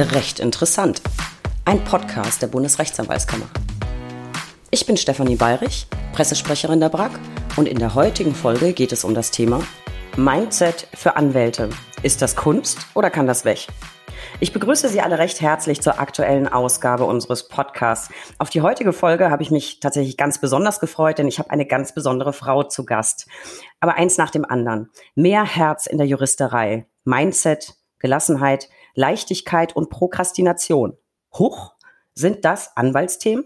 Recht interessant. Ein Podcast der Bundesrechtsanwaltskammer. Ich bin Stefanie Bayrich, Pressesprecherin der BRAG und in der heutigen Folge geht es um das Thema Mindset für Anwälte. Ist das Kunst oder kann das weg? Ich begrüße Sie alle recht herzlich zur aktuellen Ausgabe unseres Podcasts. Auf die heutige Folge habe ich mich tatsächlich ganz besonders gefreut, denn ich habe eine ganz besondere Frau zu Gast. Aber eins nach dem anderen. Mehr Herz in der Juristerei. Mindset, Gelassenheit, Leichtigkeit und Prokrastination. Huch, sind das Anwaltsthemen?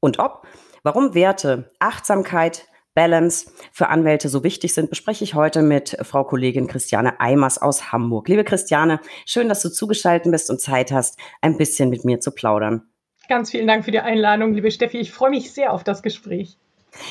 Und ob? Warum Werte, Achtsamkeit, Balance für Anwälte so wichtig sind, bespreche ich heute mit Frau Kollegin Christiane Eimers aus Hamburg. Liebe Christiane, schön, dass du zugeschaltet bist und Zeit hast, ein bisschen mit mir zu plaudern. Ganz vielen Dank für die Einladung, liebe Steffi. Ich freue mich sehr auf das Gespräch.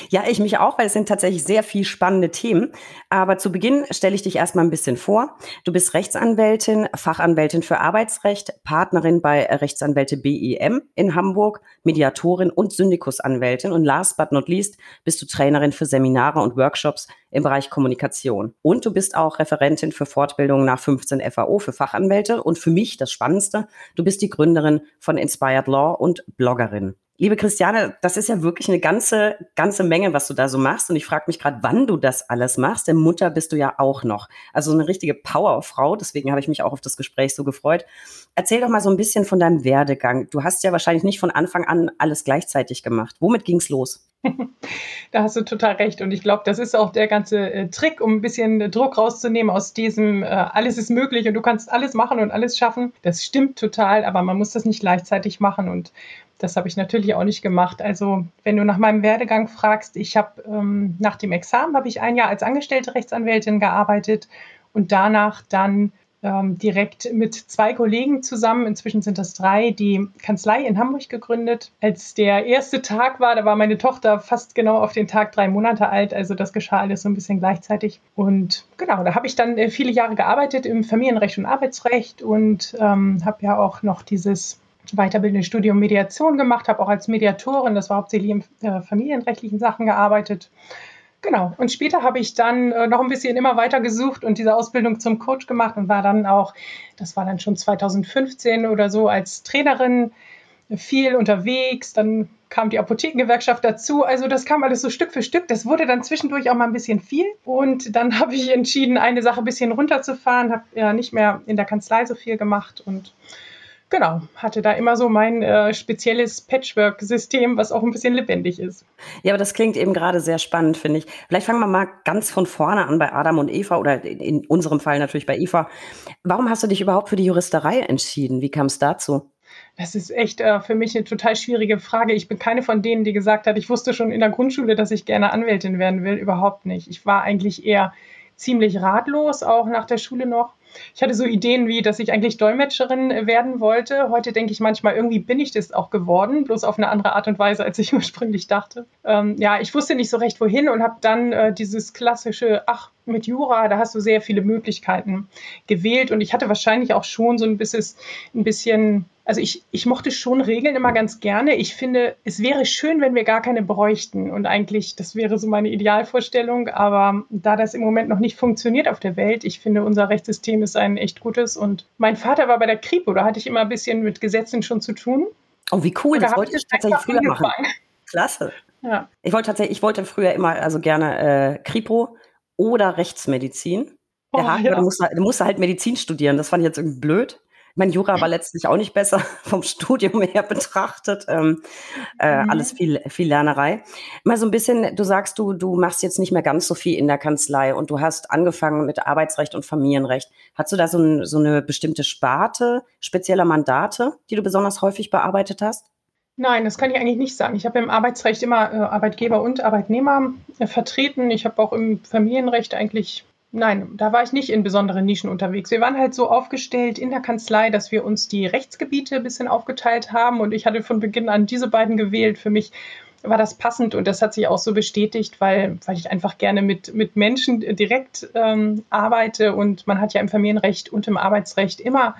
Ja, ich mich auch, weil es sind tatsächlich sehr viel spannende Themen. Aber zu Beginn stelle ich dich erstmal ein bisschen vor. Du bist Rechtsanwältin, Fachanwältin für Arbeitsrecht, Partnerin bei Rechtsanwälte BEM in Hamburg, Mediatorin und Syndikusanwältin. Und last but not least bist du Trainerin für Seminare und Workshops im Bereich Kommunikation. Und du bist auch Referentin für Fortbildung nach 15 FAO für Fachanwälte. Und für mich das Spannendste, du bist die Gründerin von Inspired Law und Bloggerin. Liebe Christiane, das ist ja wirklich eine ganze, ganze Menge, was du da so machst. Und ich frage mich gerade, wann du das alles machst. Denn Mutter bist du ja auch noch. Also eine richtige Powerfrau. Deswegen habe ich mich auch auf das Gespräch so gefreut. Erzähl doch mal so ein bisschen von deinem Werdegang. Du hast ja wahrscheinlich nicht von Anfang an alles gleichzeitig gemacht. Womit ging's los? Da hast du total recht. Und ich glaube, das ist auch der ganze äh, Trick, um ein bisschen Druck rauszunehmen aus diesem, äh, alles ist möglich und du kannst alles machen und alles schaffen. Das stimmt total, aber man muss das nicht gleichzeitig machen. Und das habe ich natürlich auch nicht gemacht. Also wenn du nach meinem Werdegang fragst, ich habe ähm, nach dem Examen habe ich ein Jahr als angestellte Rechtsanwältin gearbeitet und danach dann ähm, direkt mit zwei Kollegen zusammen, inzwischen sind das drei, die Kanzlei in Hamburg gegründet. Als der erste Tag war, da war meine Tochter fast genau auf den Tag drei Monate alt, also das geschah alles so ein bisschen gleichzeitig. Und genau, da habe ich dann äh, viele Jahre gearbeitet im Familienrecht und Arbeitsrecht und ähm, habe ja auch noch dieses weiterbildende Studium Mediation gemacht, habe auch als Mediatorin, das war hauptsächlich in äh, familienrechtlichen Sachen gearbeitet. Genau. Und später habe ich dann äh, noch ein bisschen immer weiter gesucht und diese Ausbildung zum Coach gemacht und war dann auch, das war dann schon 2015 oder so, als Trainerin viel unterwegs. Dann kam die Apothekengewerkschaft dazu. Also das kam alles so Stück für Stück. Das wurde dann zwischendurch auch mal ein bisschen viel. Und dann habe ich entschieden, eine Sache ein bisschen runterzufahren, habe ja nicht mehr in der Kanzlei so viel gemacht und genau, hatte da immer so mein äh, spezielles Patchwork-System, was auch ein bisschen lebendig ist. Ja, aber das klingt eben gerade sehr spannend, finde ich. Vielleicht fangen wir mal ganz von vorne an bei Adam und Eva oder in, in unserem Fall natürlich bei Eva. Warum hast du dich überhaupt für die Juristerei entschieden? Wie kam es dazu? Das ist echt äh, für mich eine total schwierige Frage. Ich bin keine von denen, die gesagt hat, ich wusste schon in der Grundschule, dass ich gerne Anwältin werden will. Überhaupt nicht. Ich war eigentlich eher ziemlich ratlos, auch nach der Schule noch. Ich hatte so Ideen wie, dass ich eigentlich Dolmetscherin werden wollte. Heute denke ich manchmal, irgendwie bin ich das auch geworden, bloß auf eine andere Art und Weise, als ich ursprünglich dachte. Ähm, ja, ich wusste nicht so recht wohin und habe dann äh, dieses klassische, ach, mit Jura, da hast du sehr viele Möglichkeiten gewählt und ich hatte wahrscheinlich auch schon so ein bisschen, ein bisschen also ich, ich mochte schon Regeln immer ganz gerne. Ich finde, es wäre schön, wenn wir gar keine bräuchten. Und eigentlich, das wäre so meine Idealvorstellung. Aber da das im Moment noch nicht funktioniert auf der Welt, ich finde, unser Rechtssystem ist ein echt gutes. Und mein Vater war bei der Kripo, da hatte ich immer ein bisschen mit Gesetzen schon zu tun. Oh, wie cool, das wollte ich tatsächlich früher angefangen. machen. Klasse. Ja. Ich wollte tatsächlich, ich wollte früher immer also gerne äh, Kripo oder Rechtsmedizin. Der oh, Haken, ja. du, musst, du musst halt Medizin studieren. Das fand ich jetzt irgendwie blöd. Mein Jura war letztlich auch nicht besser vom Studium her betrachtet. Ähm, äh, mhm. Alles viel, viel Lernerei. Mal so ein bisschen, du sagst, du, du machst jetzt nicht mehr ganz so viel in der Kanzlei und du hast angefangen mit Arbeitsrecht und Familienrecht. Hast du da so, ein, so eine bestimmte Sparte spezieller Mandate, die du besonders häufig bearbeitet hast? Nein, das kann ich eigentlich nicht sagen. Ich habe im Arbeitsrecht immer äh, Arbeitgeber und Arbeitnehmer äh, vertreten. Ich habe auch im Familienrecht eigentlich Nein, da war ich nicht in besonderen Nischen unterwegs. Wir waren halt so aufgestellt in der Kanzlei, dass wir uns die Rechtsgebiete ein bisschen aufgeteilt haben und ich hatte von Beginn an diese beiden gewählt. Für mich war das passend und das hat sich auch so bestätigt, weil, weil ich einfach gerne mit, mit Menschen direkt ähm, arbeite und man hat ja im Familienrecht und im Arbeitsrecht immer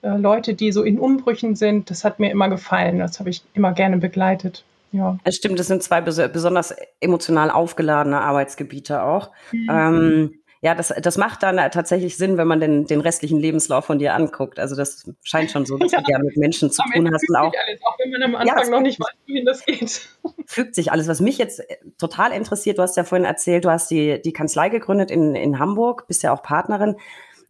äh, Leute, die so in Umbrüchen sind. Das hat mir immer gefallen. Das habe ich immer gerne begleitet. Ja. Es stimmt, das sind zwei besonders emotional aufgeladene Arbeitsgebiete auch. Mhm. Ähm, Ja, das, das macht dann tatsächlich Sinn, wenn man den, den restlichen Lebenslauf von dir anguckt. Also das scheint schon so, dass ja. du gerne mit Menschen zu tun hast. Und auch, alles, auch wenn man am Anfang ja, noch nicht weiß, wie das geht. Fügt sich alles. Was mich jetzt äh, total interessiert, du hast ja vorhin erzählt, du hast die, die Kanzlei gegründet in, in Hamburg, bist ja auch Partnerin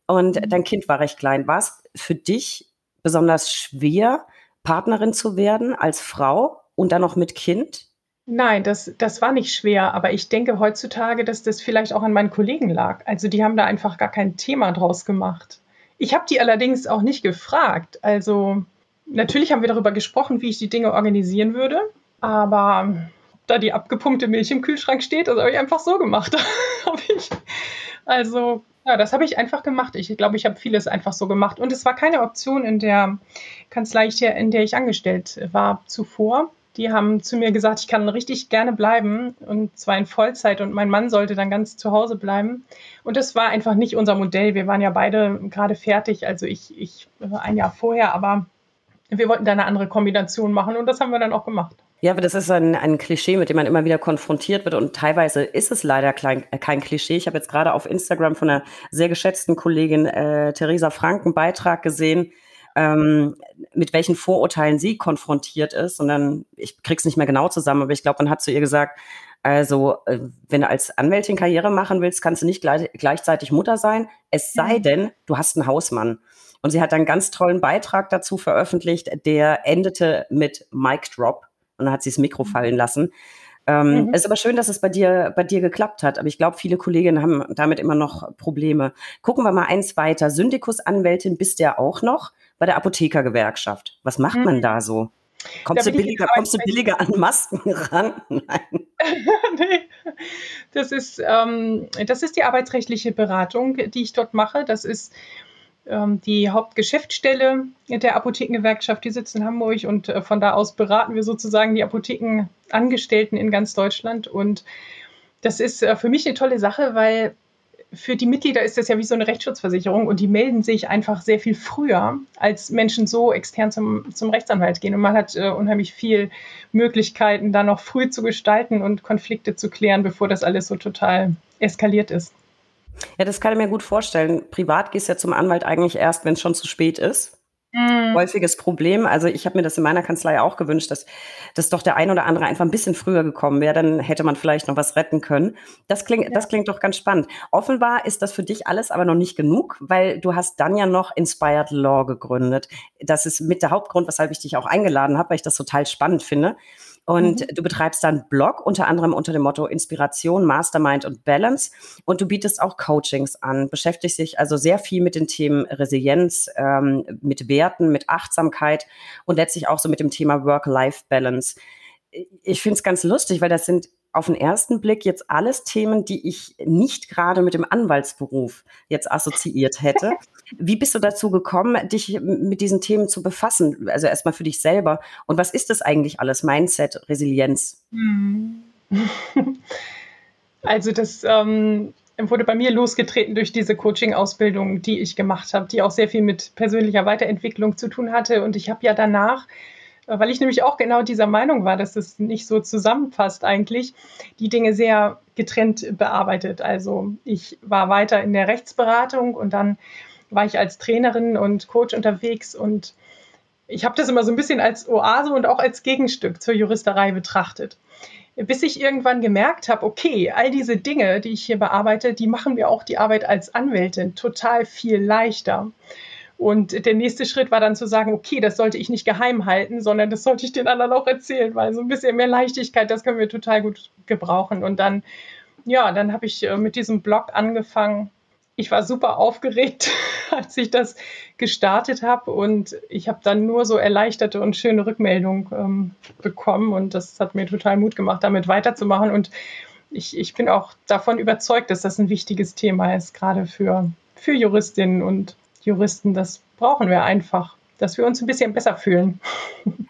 und mhm. dein Kind war recht klein. War es für dich besonders schwer, Partnerin zu werden als Frau und dann noch mit Kind? Nein, das, das war nicht schwer, aber ich denke heutzutage, dass das vielleicht auch an meinen Kollegen lag. Also die haben da einfach gar kein Thema draus gemacht. Ich habe die allerdings auch nicht gefragt. Also natürlich haben wir darüber gesprochen, wie ich die Dinge organisieren würde, aber da die abgepumpte Milch im Kühlschrank steht, das habe ich einfach so gemacht. also ja, das habe ich einfach gemacht. Ich glaube, ich habe vieles einfach so gemacht. Und es war keine Option in der Kanzlei, in der ich angestellt war zuvor die haben zu mir gesagt, ich kann richtig gerne bleiben und zwar in Vollzeit und mein Mann sollte dann ganz zu Hause bleiben. Und das war einfach nicht unser Modell. Wir waren ja beide gerade fertig, also ich, ich ein Jahr vorher, aber wir wollten da eine andere Kombination machen und das haben wir dann auch gemacht. Ja, aber das ist ein, ein Klischee, mit dem man immer wieder konfrontiert wird und teilweise ist es leider klein, äh, kein Klischee. Ich habe jetzt gerade auf Instagram von einer sehr geschätzten Kollegin äh, Theresa Frank einen Beitrag gesehen, ähm, mit welchen Vorurteilen sie konfrontiert ist. Und dann, ich krieg's nicht mehr genau zusammen, aber ich glaube, man hat zu ihr gesagt, also, äh, wenn du als Anwältin Karriere machen willst, kannst du nicht gleich, gleichzeitig Mutter sein, es sei mhm. denn, du hast einen Hausmann. Und sie hat einen ganz tollen Beitrag dazu veröffentlicht, der endete mit Mic Drop. Und dann hat sie das Mikro mhm. fallen lassen. Ähm, mhm. Es ist aber schön, dass es bei dir, bei dir geklappt hat. Aber ich glaube, viele Kolleginnen haben damit immer noch Probleme. Gucken wir mal eins weiter. Syndikus-Anwältin bist du ja auch noch bei der Apothekergewerkschaft. Was macht mhm. man da so? Kommst, da du billiger, kommst du billiger an Masken ran? Nein. nee. Das ist, ähm, das ist die arbeitsrechtliche Beratung, die ich dort mache. Das ist ähm, die Hauptgeschäftsstelle der Apothekengewerkschaft, die sitzt in Hamburg und äh, von da aus beraten wir sozusagen die Apothekenangestellten in ganz Deutschland. Und das ist äh, für mich eine tolle Sache, weil für die Mitglieder ist das ja wie so eine Rechtsschutzversicherung und die melden sich einfach sehr viel früher, als Menschen so extern zum, zum Rechtsanwalt gehen. Und man hat äh, unheimlich viel Möglichkeiten, da noch früh zu gestalten und Konflikte zu klären, bevor das alles so total eskaliert ist. Ja, das kann ich mir gut vorstellen. Privat gehst du ja zum Anwalt eigentlich erst, wenn es schon zu spät ist. Mhm. Häufiges Problem. Also ich habe mir das in meiner Kanzlei auch gewünscht, dass, dass doch der ein oder andere einfach ein bisschen früher gekommen wäre, dann hätte man vielleicht noch was retten können. Das klingt, ja. das klingt doch ganz spannend. Offenbar ist das für dich alles aber noch nicht genug, weil du hast dann ja noch Inspired Law gegründet. Das ist mit der Hauptgrund, weshalb ich dich auch eingeladen habe, weil ich das total spannend finde. Und mhm. du betreibst dann Blog, unter anderem unter dem Motto Inspiration, Mastermind und Balance. Und du bietest auch Coachings an, beschäftigst dich also sehr viel mit den Themen Resilienz, ähm, mit Werten, mit Achtsamkeit und letztlich auch so mit dem Thema Work-Life-Balance. Ich finde es ganz lustig, weil das sind auf den ersten Blick jetzt alles Themen, die ich nicht gerade mit dem Anwaltsberuf jetzt assoziiert hätte. Wie bist du dazu gekommen, dich mit diesen Themen zu befassen? Also erstmal für dich selber. Und was ist das eigentlich alles? Mindset, Resilienz? Hm. Also das ähm, wurde bei mir losgetreten durch diese Coaching-Ausbildung, die ich gemacht habe, die auch sehr viel mit persönlicher Weiterentwicklung zu tun hatte. Und ich habe ja danach weil ich nämlich auch genau dieser Meinung war, dass es nicht so zusammenpasst eigentlich, die Dinge sehr getrennt bearbeitet. Also ich war weiter in der Rechtsberatung und dann war ich als Trainerin und Coach unterwegs und ich habe das immer so ein bisschen als Oase und auch als Gegenstück zur Juristerei betrachtet. Bis ich irgendwann gemerkt habe, okay, all diese Dinge, die ich hier bearbeite, die machen mir auch die Arbeit als Anwältin total viel leichter. Und der nächste Schritt war dann zu sagen, okay, das sollte ich nicht geheim halten, sondern das sollte ich den anderen auch erzählen, weil so ein bisschen mehr Leichtigkeit, das können wir total gut gebrauchen. Und dann, ja, dann habe ich äh, mit diesem Blog angefangen. Ich war super aufgeregt, als ich das gestartet habe und ich habe dann nur so erleichterte und schöne Rückmeldungen ähm, bekommen und das hat mir total Mut gemacht, damit weiterzumachen und ich, ich bin auch davon überzeugt, dass das ein wichtiges Thema ist, gerade für, für Juristinnen und Juristen, das brauchen wir einfach, dass wir uns ein bisschen besser fühlen.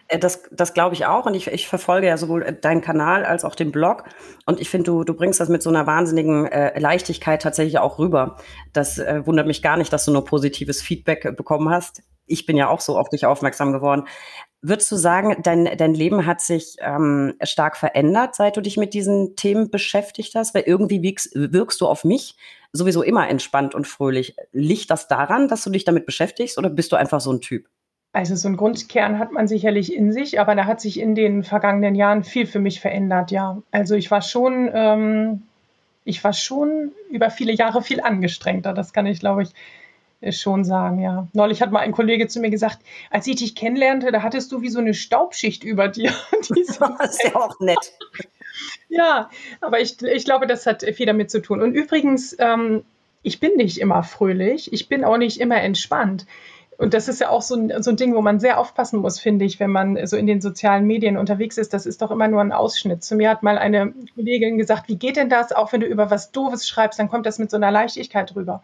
Äh, das, das glaube ich auch. Und ich, ich verfolge ja sowohl deinen Kanal als auch den Blog. Und ich finde, du, du bringst das mit so einer wahnsinnigen äh, Leichtigkeit tatsächlich auch rüber. Das äh, wundert mich gar nicht, dass du nur positives Feedback bekommen hast. Ich bin ja auch so auf dich aufmerksam geworden. Würdest du sagen, dein, dein Leben hat sich ähm, stark verändert, seit du dich mit diesen Themen beschäftigt hast? Weil irgendwie wirkst, wirkst du auf mich sowieso immer entspannt und fröhlich. Liegt das daran, dass du dich damit beschäftigst oder bist du einfach so ein Typ? Also so ein Grundkern hat man sicherlich in sich, aber da hat sich in den vergangenen Jahren viel für mich verändert, ja. Also ich war schon, ähm, ich war schon über viele Jahre viel angestrengter. Das kann ich, glaube ich, schon sagen, ja. Neulich hat mal ein Kollege zu mir gesagt, als ich dich kennenlernte, da hattest du wie so eine Staubschicht über dir. das ist ja auch nett. ja, aber ich, ich glaube, das hat viel damit zu tun. Und übrigens, ähm, ich bin nicht immer fröhlich, ich bin auch nicht immer entspannt. Und das ist ja auch so ein, so ein Ding, wo man sehr aufpassen muss, finde ich, wenn man so in den sozialen Medien unterwegs ist. Das ist doch immer nur ein Ausschnitt. Zu mir hat mal eine Kollegin gesagt, wie geht denn das? Auch wenn du über was Doofes schreibst, dann kommt das mit so einer Leichtigkeit rüber.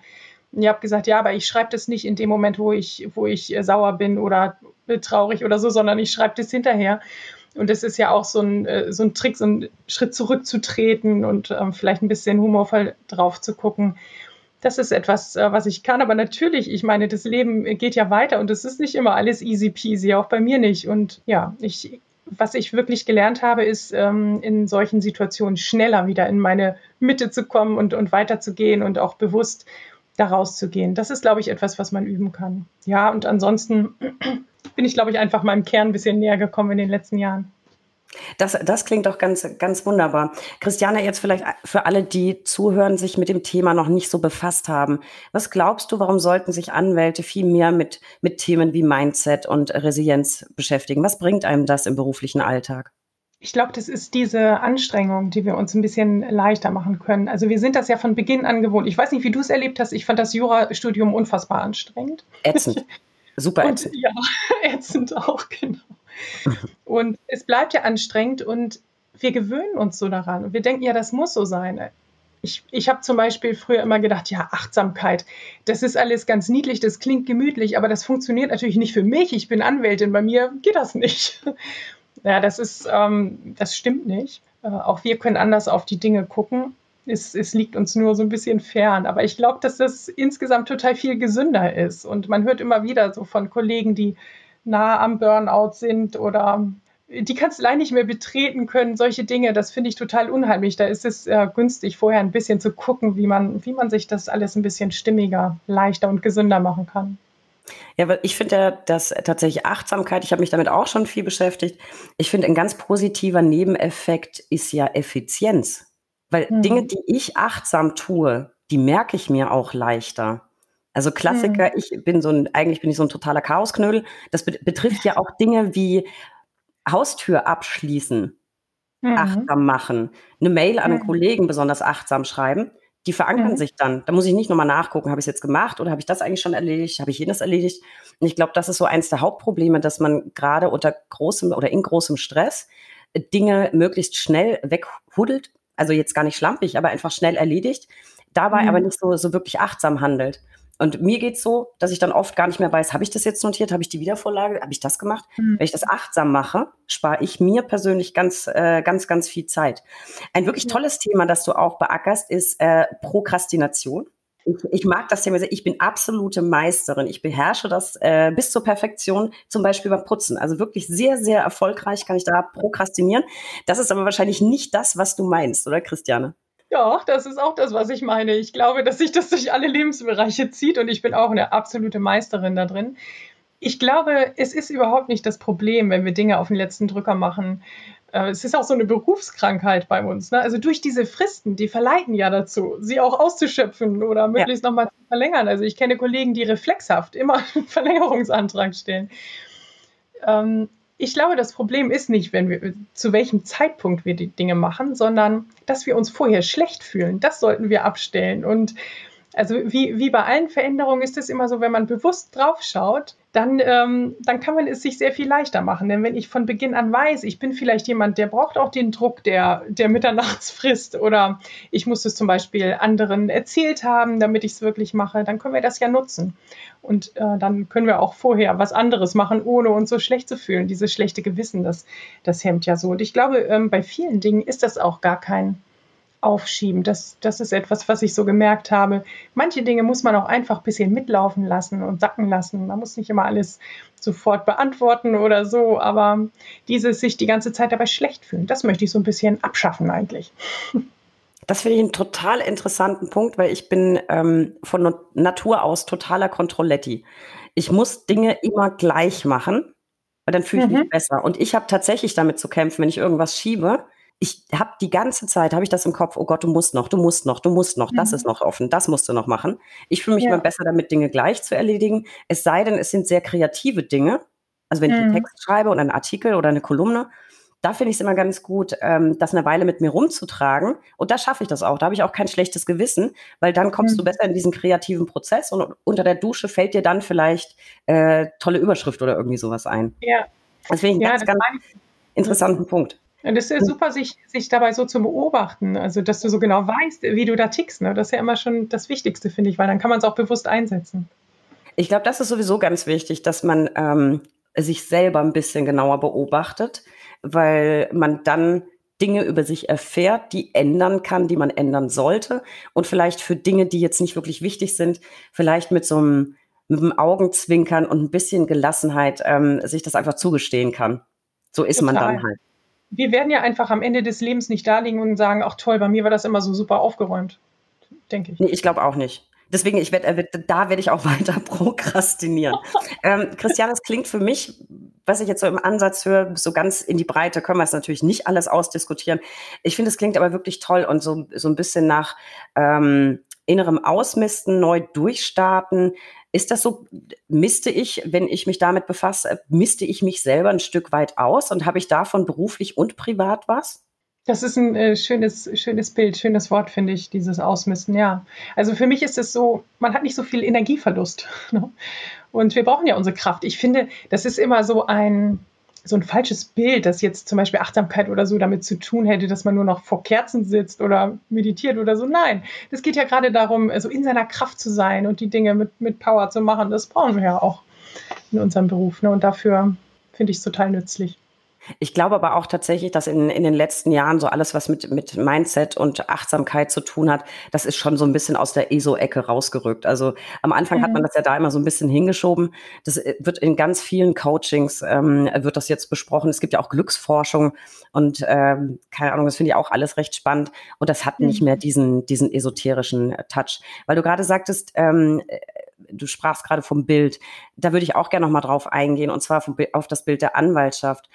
Und ich habe gesagt, ja, aber ich schreibe das nicht in dem Moment, wo ich, wo ich äh, sauer bin oder traurig oder so, sondern ich schreibe das hinterher. Und das ist ja auch so ein, äh, so ein Trick, so einen Schritt zurückzutreten und ähm, vielleicht ein bisschen humorvoll drauf zu gucken. Das ist etwas, äh, was ich kann. Aber natürlich, ich meine, das Leben geht ja weiter und es ist nicht immer alles easy peasy, auch bei mir nicht. Und ja, ich, was ich wirklich gelernt habe, ist, ähm, in solchen Situationen schneller wieder in meine Mitte zu kommen und, und weiterzugehen und auch bewusst da rauszugehen. Das ist, glaube ich, etwas, was man üben kann. Ja, und ansonsten bin ich, glaube ich, einfach meinem Kern ein bisschen näher gekommen in den letzten Jahren. Das, das klingt doch ganz, ganz wunderbar. Christiane, jetzt vielleicht für alle, die zuhören, sich mit dem Thema noch nicht so befasst haben. Was glaubst du, warum sollten sich Anwälte viel mehr mit, mit Themen wie Mindset und Resilienz beschäftigen? Was bringt einem das im beruflichen Alltag? Ich glaube, das ist diese Anstrengung, die wir uns ein bisschen leichter machen können. Also wir sind das ja von Beginn an gewohnt. Ich weiß nicht, wie du es erlebt hast. Ich fand das Jurastudium unfassbar anstrengend. Ätzend. Super ätzend. Und, ja, ätzend auch, genau. Und es bleibt ja anstrengend und wir gewöhnen uns so daran. Und wir denken, ja, das muss so sein. Ich, ich habe zum Beispiel früher immer gedacht, ja, Achtsamkeit, das ist alles ganz niedlich, das klingt gemütlich, aber das funktioniert natürlich nicht für mich. Ich bin Anwältin, bei mir geht das nicht. Ja, das ist, ähm, das stimmt nicht. Äh, auch wir können anders auf die Dinge gucken. Es, es liegt uns nur so ein bisschen fern. Aber ich glaube, dass das insgesamt total viel gesünder ist. Und man hört immer wieder so von Kollegen, die nah am Burnout sind oder die Kanzlei nicht mehr betreten können, solche Dinge, das finde ich total unheimlich. Da ist es äh, günstig, vorher ein bisschen zu gucken, wie man, wie man sich das alles ein bisschen stimmiger, leichter und gesünder machen kann. Ja, weil ich finde ja, dass tatsächlich Achtsamkeit, ich habe mich damit auch schon viel beschäftigt. Ich finde, ein ganz positiver Nebeneffekt ist ja Effizienz. Weil mhm. Dinge, die ich achtsam tue, die merke ich mir auch leichter. Also Klassiker, mhm. ich bin so ein, eigentlich bin ich so ein totaler Chaosknödel. Das be betrifft ja auch Dinge wie Haustür abschließen, mhm. achtsam machen, eine Mail an einen mhm. Kollegen besonders achtsam schreiben die verankern mhm. sich dann. Da muss ich nicht nochmal nachgucken, habe ich es jetzt gemacht oder habe ich das eigentlich schon erledigt, habe ich jenes erledigt. Und ich glaube, das ist so eins der Hauptprobleme, dass man gerade unter großem oder in großem Stress äh, Dinge möglichst schnell weghuddelt. Also jetzt gar nicht schlampig, aber einfach schnell erledigt, dabei mhm. aber nicht so, so wirklich achtsam handelt. Und mir geht's so, dass ich dann oft gar nicht mehr weiß, habe ich das jetzt notiert, habe ich die Wiedervorlage, habe ich das gemacht? Mhm. Wenn ich das achtsam mache, spare ich mir persönlich ganz, äh, ganz, ganz viel Zeit. Ein wirklich tolles Thema, das du auch beackerst, ist äh, Prokrastination. Ich, ich, mag das Thema sehr. Ich bin absolute Meisterin. Ich beherrsche das äh, bis zur Perfektion, zum Beispiel beim Putzen. Also wirklich sehr, sehr erfolgreich kann ich da prokrastinieren. Das ist aber wahrscheinlich nicht das, was du meinst, oder Christiane? Ja, das ist auch das, was ich meine. Ich glaube, dass sich das durch alle Lebensbereiche zieht und ich bin auch eine absolute Meisterin da drin. Ich glaube, es ist überhaupt nicht das Problem, wenn wir Dinge auf den letzten Drücker machen. Äh, es ist auch so eine Berufskrankheit bei uns. Ne? Also durch diese Fristen, die verleiten ja dazu, sie auch auszuschöpfen oder möglichst ja. nochmal zu verlängern. Also ich kenne Kollegen, die reflexhaft immer einen Verlängerungsantrag stellen. Ähm, ich glaube, das Problem ist nicht, wenn wir, zu welchem Zeitpunkt wir die Dinge machen, sondern dass wir uns vorher schlecht fühlen. Das sollten wir abstellen. Und also wie, wie bei allen Veränderungen ist es immer so, wenn man bewusst drauf schaut, dann, ähm, dann kann man es sich sehr viel leichter machen. Denn wenn ich von Beginn an weiß, ich bin vielleicht jemand, der braucht auch den Druck der, der Mitternachtsfrist oder ich muss es zum Beispiel anderen erzählt haben, damit ich es wirklich mache, dann können wir das ja nutzen. Und äh, dann können wir auch vorher was anderes machen, ohne uns so schlecht zu fühlen. Dieses schlechte Gewissen, das, das hemmt ja so. Und ich glaube, ähm, bei vielen Dingen ist das auch gar kein aufschieben. Das, das ist etwas, was ich so gemerkt habe. Manche Dinge muss man auch einfach ein bisschen mitlaufen lassen und sacken lassen. Man muss nicht immer alles sofort beantworten oder so, aber dieses sich die ganze Zeit dabei schlecht fühlen, das möchte ich so ein bisschen abschaffen eigentlich. Das finde ich einen total interessanten Punkt, weil ich bin ähm, von Natur aus totaler Kontrolletti. Ich muss Dinge immer gleich machen, weil dann fühle ich mhm. mich besser. Und ich habe tatsächlich damit zu kämpfen, wenn ich irgendwas schiebe. Ich habe die ganze Zeit, habe ich das im Kopf, oh Gott, du musst noch, du musst noch, du musst noch, mhm. das ist noch offen, das musst du noch machen. Ich fühle mich ja. immer besser damit, Dinge gleich zu erledigen. Es sei denn, es sind sehr kreative Dinge. Also wenn mhm. ich einen mhm. Text schreibe oder einen Artikel oder eine Kolumne, da finde ich es immer ganz gut, ähm, das eine Weile mit mir rumzutragen. Und da schaffe ich das auch. Da habe ich auch kein schlechtes Gewissen, weil dann kommst mhm. du besser in diesen kreativen Prozess und unter der Dusche fällt dir dann vielleicht äh, tolle Überschrift oder irgendwie sowas ein. Ja. Das finde ich einen ja, ganz, ganz interessanten Punkt. Und es ist ja super, sich, sich dabei so zu beobachten, also dass du so genau weißt, wie du da tickst. Ne? Das ist ja immer schon das Wichtigste, finde ich, weil dann kann man es auch bewusst einsetzen. Ich glaube, das ist sowieso ganz wichtig, dass man ähm, sich selber ein bisschen genauer beobachtet weil man dann Dinge über sich erfährt, die ändern kann, die man ändern sollte und vielleicht für Dinge, die jetzt nicht wirklich wichtig sind, vielleicht mit so einem, mit einem Augenzwinkern und ein bisschen Gelassenheit ähm, sich das einfach zugestehen kann. So ist Total. man dann halt. Wir werden ja einfach am Ende des Lebens nicht da liegen und sagen, ach toll, bei mir war das immer so super aufgeräumt, denke ich. Nee, ich glaube auch nicht. Deswegen, ich werd, da werde ich auch weiter prokrastinieren. ähm, Christian, es klingt für mich, was ich jetzt so im Ansatz höre, so ganz in die Breite können wir es natürlich nicht alles ausdiskutieren. Ich finde, es klingt aber wirklich toll und so, so ein bisschen nach ähm, innerem Ausmisten, neu durchstarten. Ist das so, misste ich, wenn ich mich damit befasse, misste ich mich selber ein Stück weit aus und habe ich davon beruflich und privat was? Das ist ein äh, schönes, schönes Bild, schönes Wort, finde ich, dieses Ausmisten, ja. Also für mich ist es so, man hat nicht so viel Energieverlust. Ne? Und wir brauchen ja unsere Kraft. Ich finde, das ist immer so ein, so ein falsches Bild, das jetzt zum Beispiel Achtsamkeit oder so damit zu tun hätte, dass man nur noch vor Kerzen sitzt oder meditiert oder so. Nein, es geht ja gerade darum, so in seiner Kraft zu sein und die Dinge mit, mit Power zu machen. Das brauchen wir ja auch in unserem Beruf. Ne? Und dafür finde ich es total nützlich. Ich glaube aber auch tatsächlich, dass in, in den letzten Jahren so alles, was mit, mit Mindset und Achtsamkeit zu tun hat, das ist schon so ein bisschen aus der ESO-Ecke rausgerückt. Also am Anfang mhm. hat man mhm. das ja da immer so ein bisschen hingeschoben. Das äh, wird in ganz vielen Coachings, ähm, wird das jetzt besprochen. Es gibt ja auch Glücksforschung und ähm, keine Ahnung, das finde ich auch alles recht spannend. Und das hat mhm. nicht mehr diesen, diesen esoterischen Touch. Weil du gerade sagtest, ähm, du sprachst gerade vom Bild. Da würde ich auch gerne noch mal drauf eingehen, und zwar vom, auf das Bild der Anwaltschaft.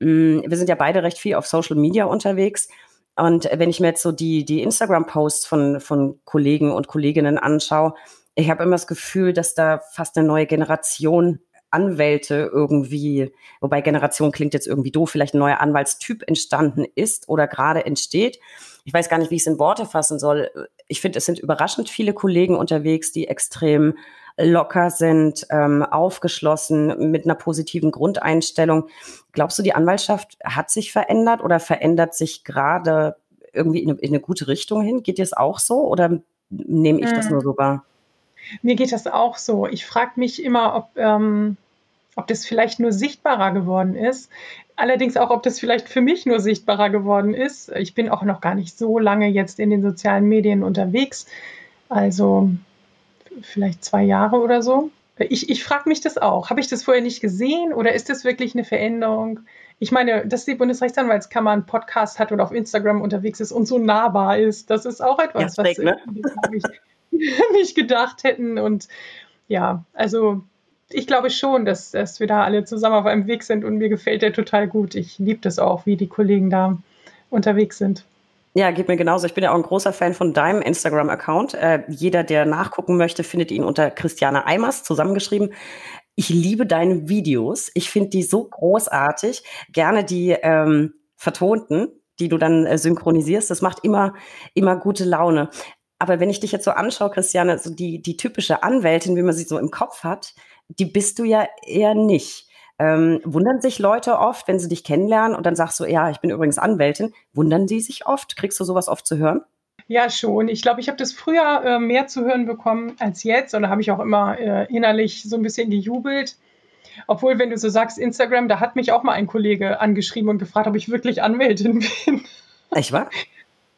Mm, wir sind ja beide recht viel auf Social Media unterwegs. Und wenn ich mir jetzt so die, die Instagram-Posts von, von Kollegen und Kolleginnen anschaue, ich habe immer das Gefühl, dass da fast eine neue Generation Anwälte irgendwie, wobei Generation klingt jetzt irgendwie doof, vielleicht ein neuer Anwaltstyp entstanden ist oder gerade entsteht. Ich weiß gar nicht, wie ich es in Worte fassen soll. Ich finde, es sind überraschend viele Kollegen unterwegs, die extrem locker sind, ähm, aufgeschlossen, mit einer positiven Grundeinstellung. Glaubst du, die Anwaltschaft hat sich verändert oder verändert sich gerade irgendwie in eine, in eine gute Richtung hin? Geht dir es auch so oder nehme ich das nur so wahr? Mir geht das auch so. Ich frage mich immer, ob, ähm, ob das vielleicht nur sichtbarer geworden ist. Allerdings auch, ob das vielleicht für mich nur sichtbarer geworden ist. Ich bin auch noch gar nicht so lange jetzt in den sozialen Medien unterwegs. Also vielleicht zwei Jahre oder so. Ich, ich frage mich das auch. Habe ich das vorher nicht gesehen oder ist das wirklich eine Veränderung? Ich meine, dass die Bundesrechtsanwaltskammer einen Podcast hat oder auf Instagram unterwegs ist und so nahbar ist, das ist auch etwas, ja, was ne? ich nicht gedacht hätten. Und ja, also ich glaube schon, dass, dass wir da alle zusammen auf einem Weg sind und mir gefällt der total gut. Ich liebe das auch, wie die Kollegen da unterwegs sind. Ja, geht mir genauso. Ich bin ja auch ein großer Fan von deinem Instagram-Account. Äh, jeder, der nachgucken möchte, findet ihn unter Christiane Eimers zusammengeschrieben. Ich liebe deine Videos. Ich finde die so großartig. Gerne die ähm, vertonten, die du dann äh, synchronisierst. Das macht immer, immer gute Laune. Aber wenn ich dich jetzt so anschaue, Christiane, so die, die typische Anwältin, wie man sie so im Kopf hat, die bist du ja eher nicht. Ähm, wundern sich Leute oft, wenn sie dich kennenlernen und dann sagst du, ja, ich bin übrigens Anwältin. Wundern die sich oft? Kriegst du sowas oft zu hören? Ja, schon. Ich glaube, ich habe das früher äh, mehr zu hören bekommen als jetzt. Und da habe ich auch immer äh, innerlich so ein bisschen gejubelt. Obwohl, wenn du so sagst, Instagram, da hat mich auch mal ein Kollege angeschrieben und gefragt, ob ich wirklich Anwältin bin. Echt wahr?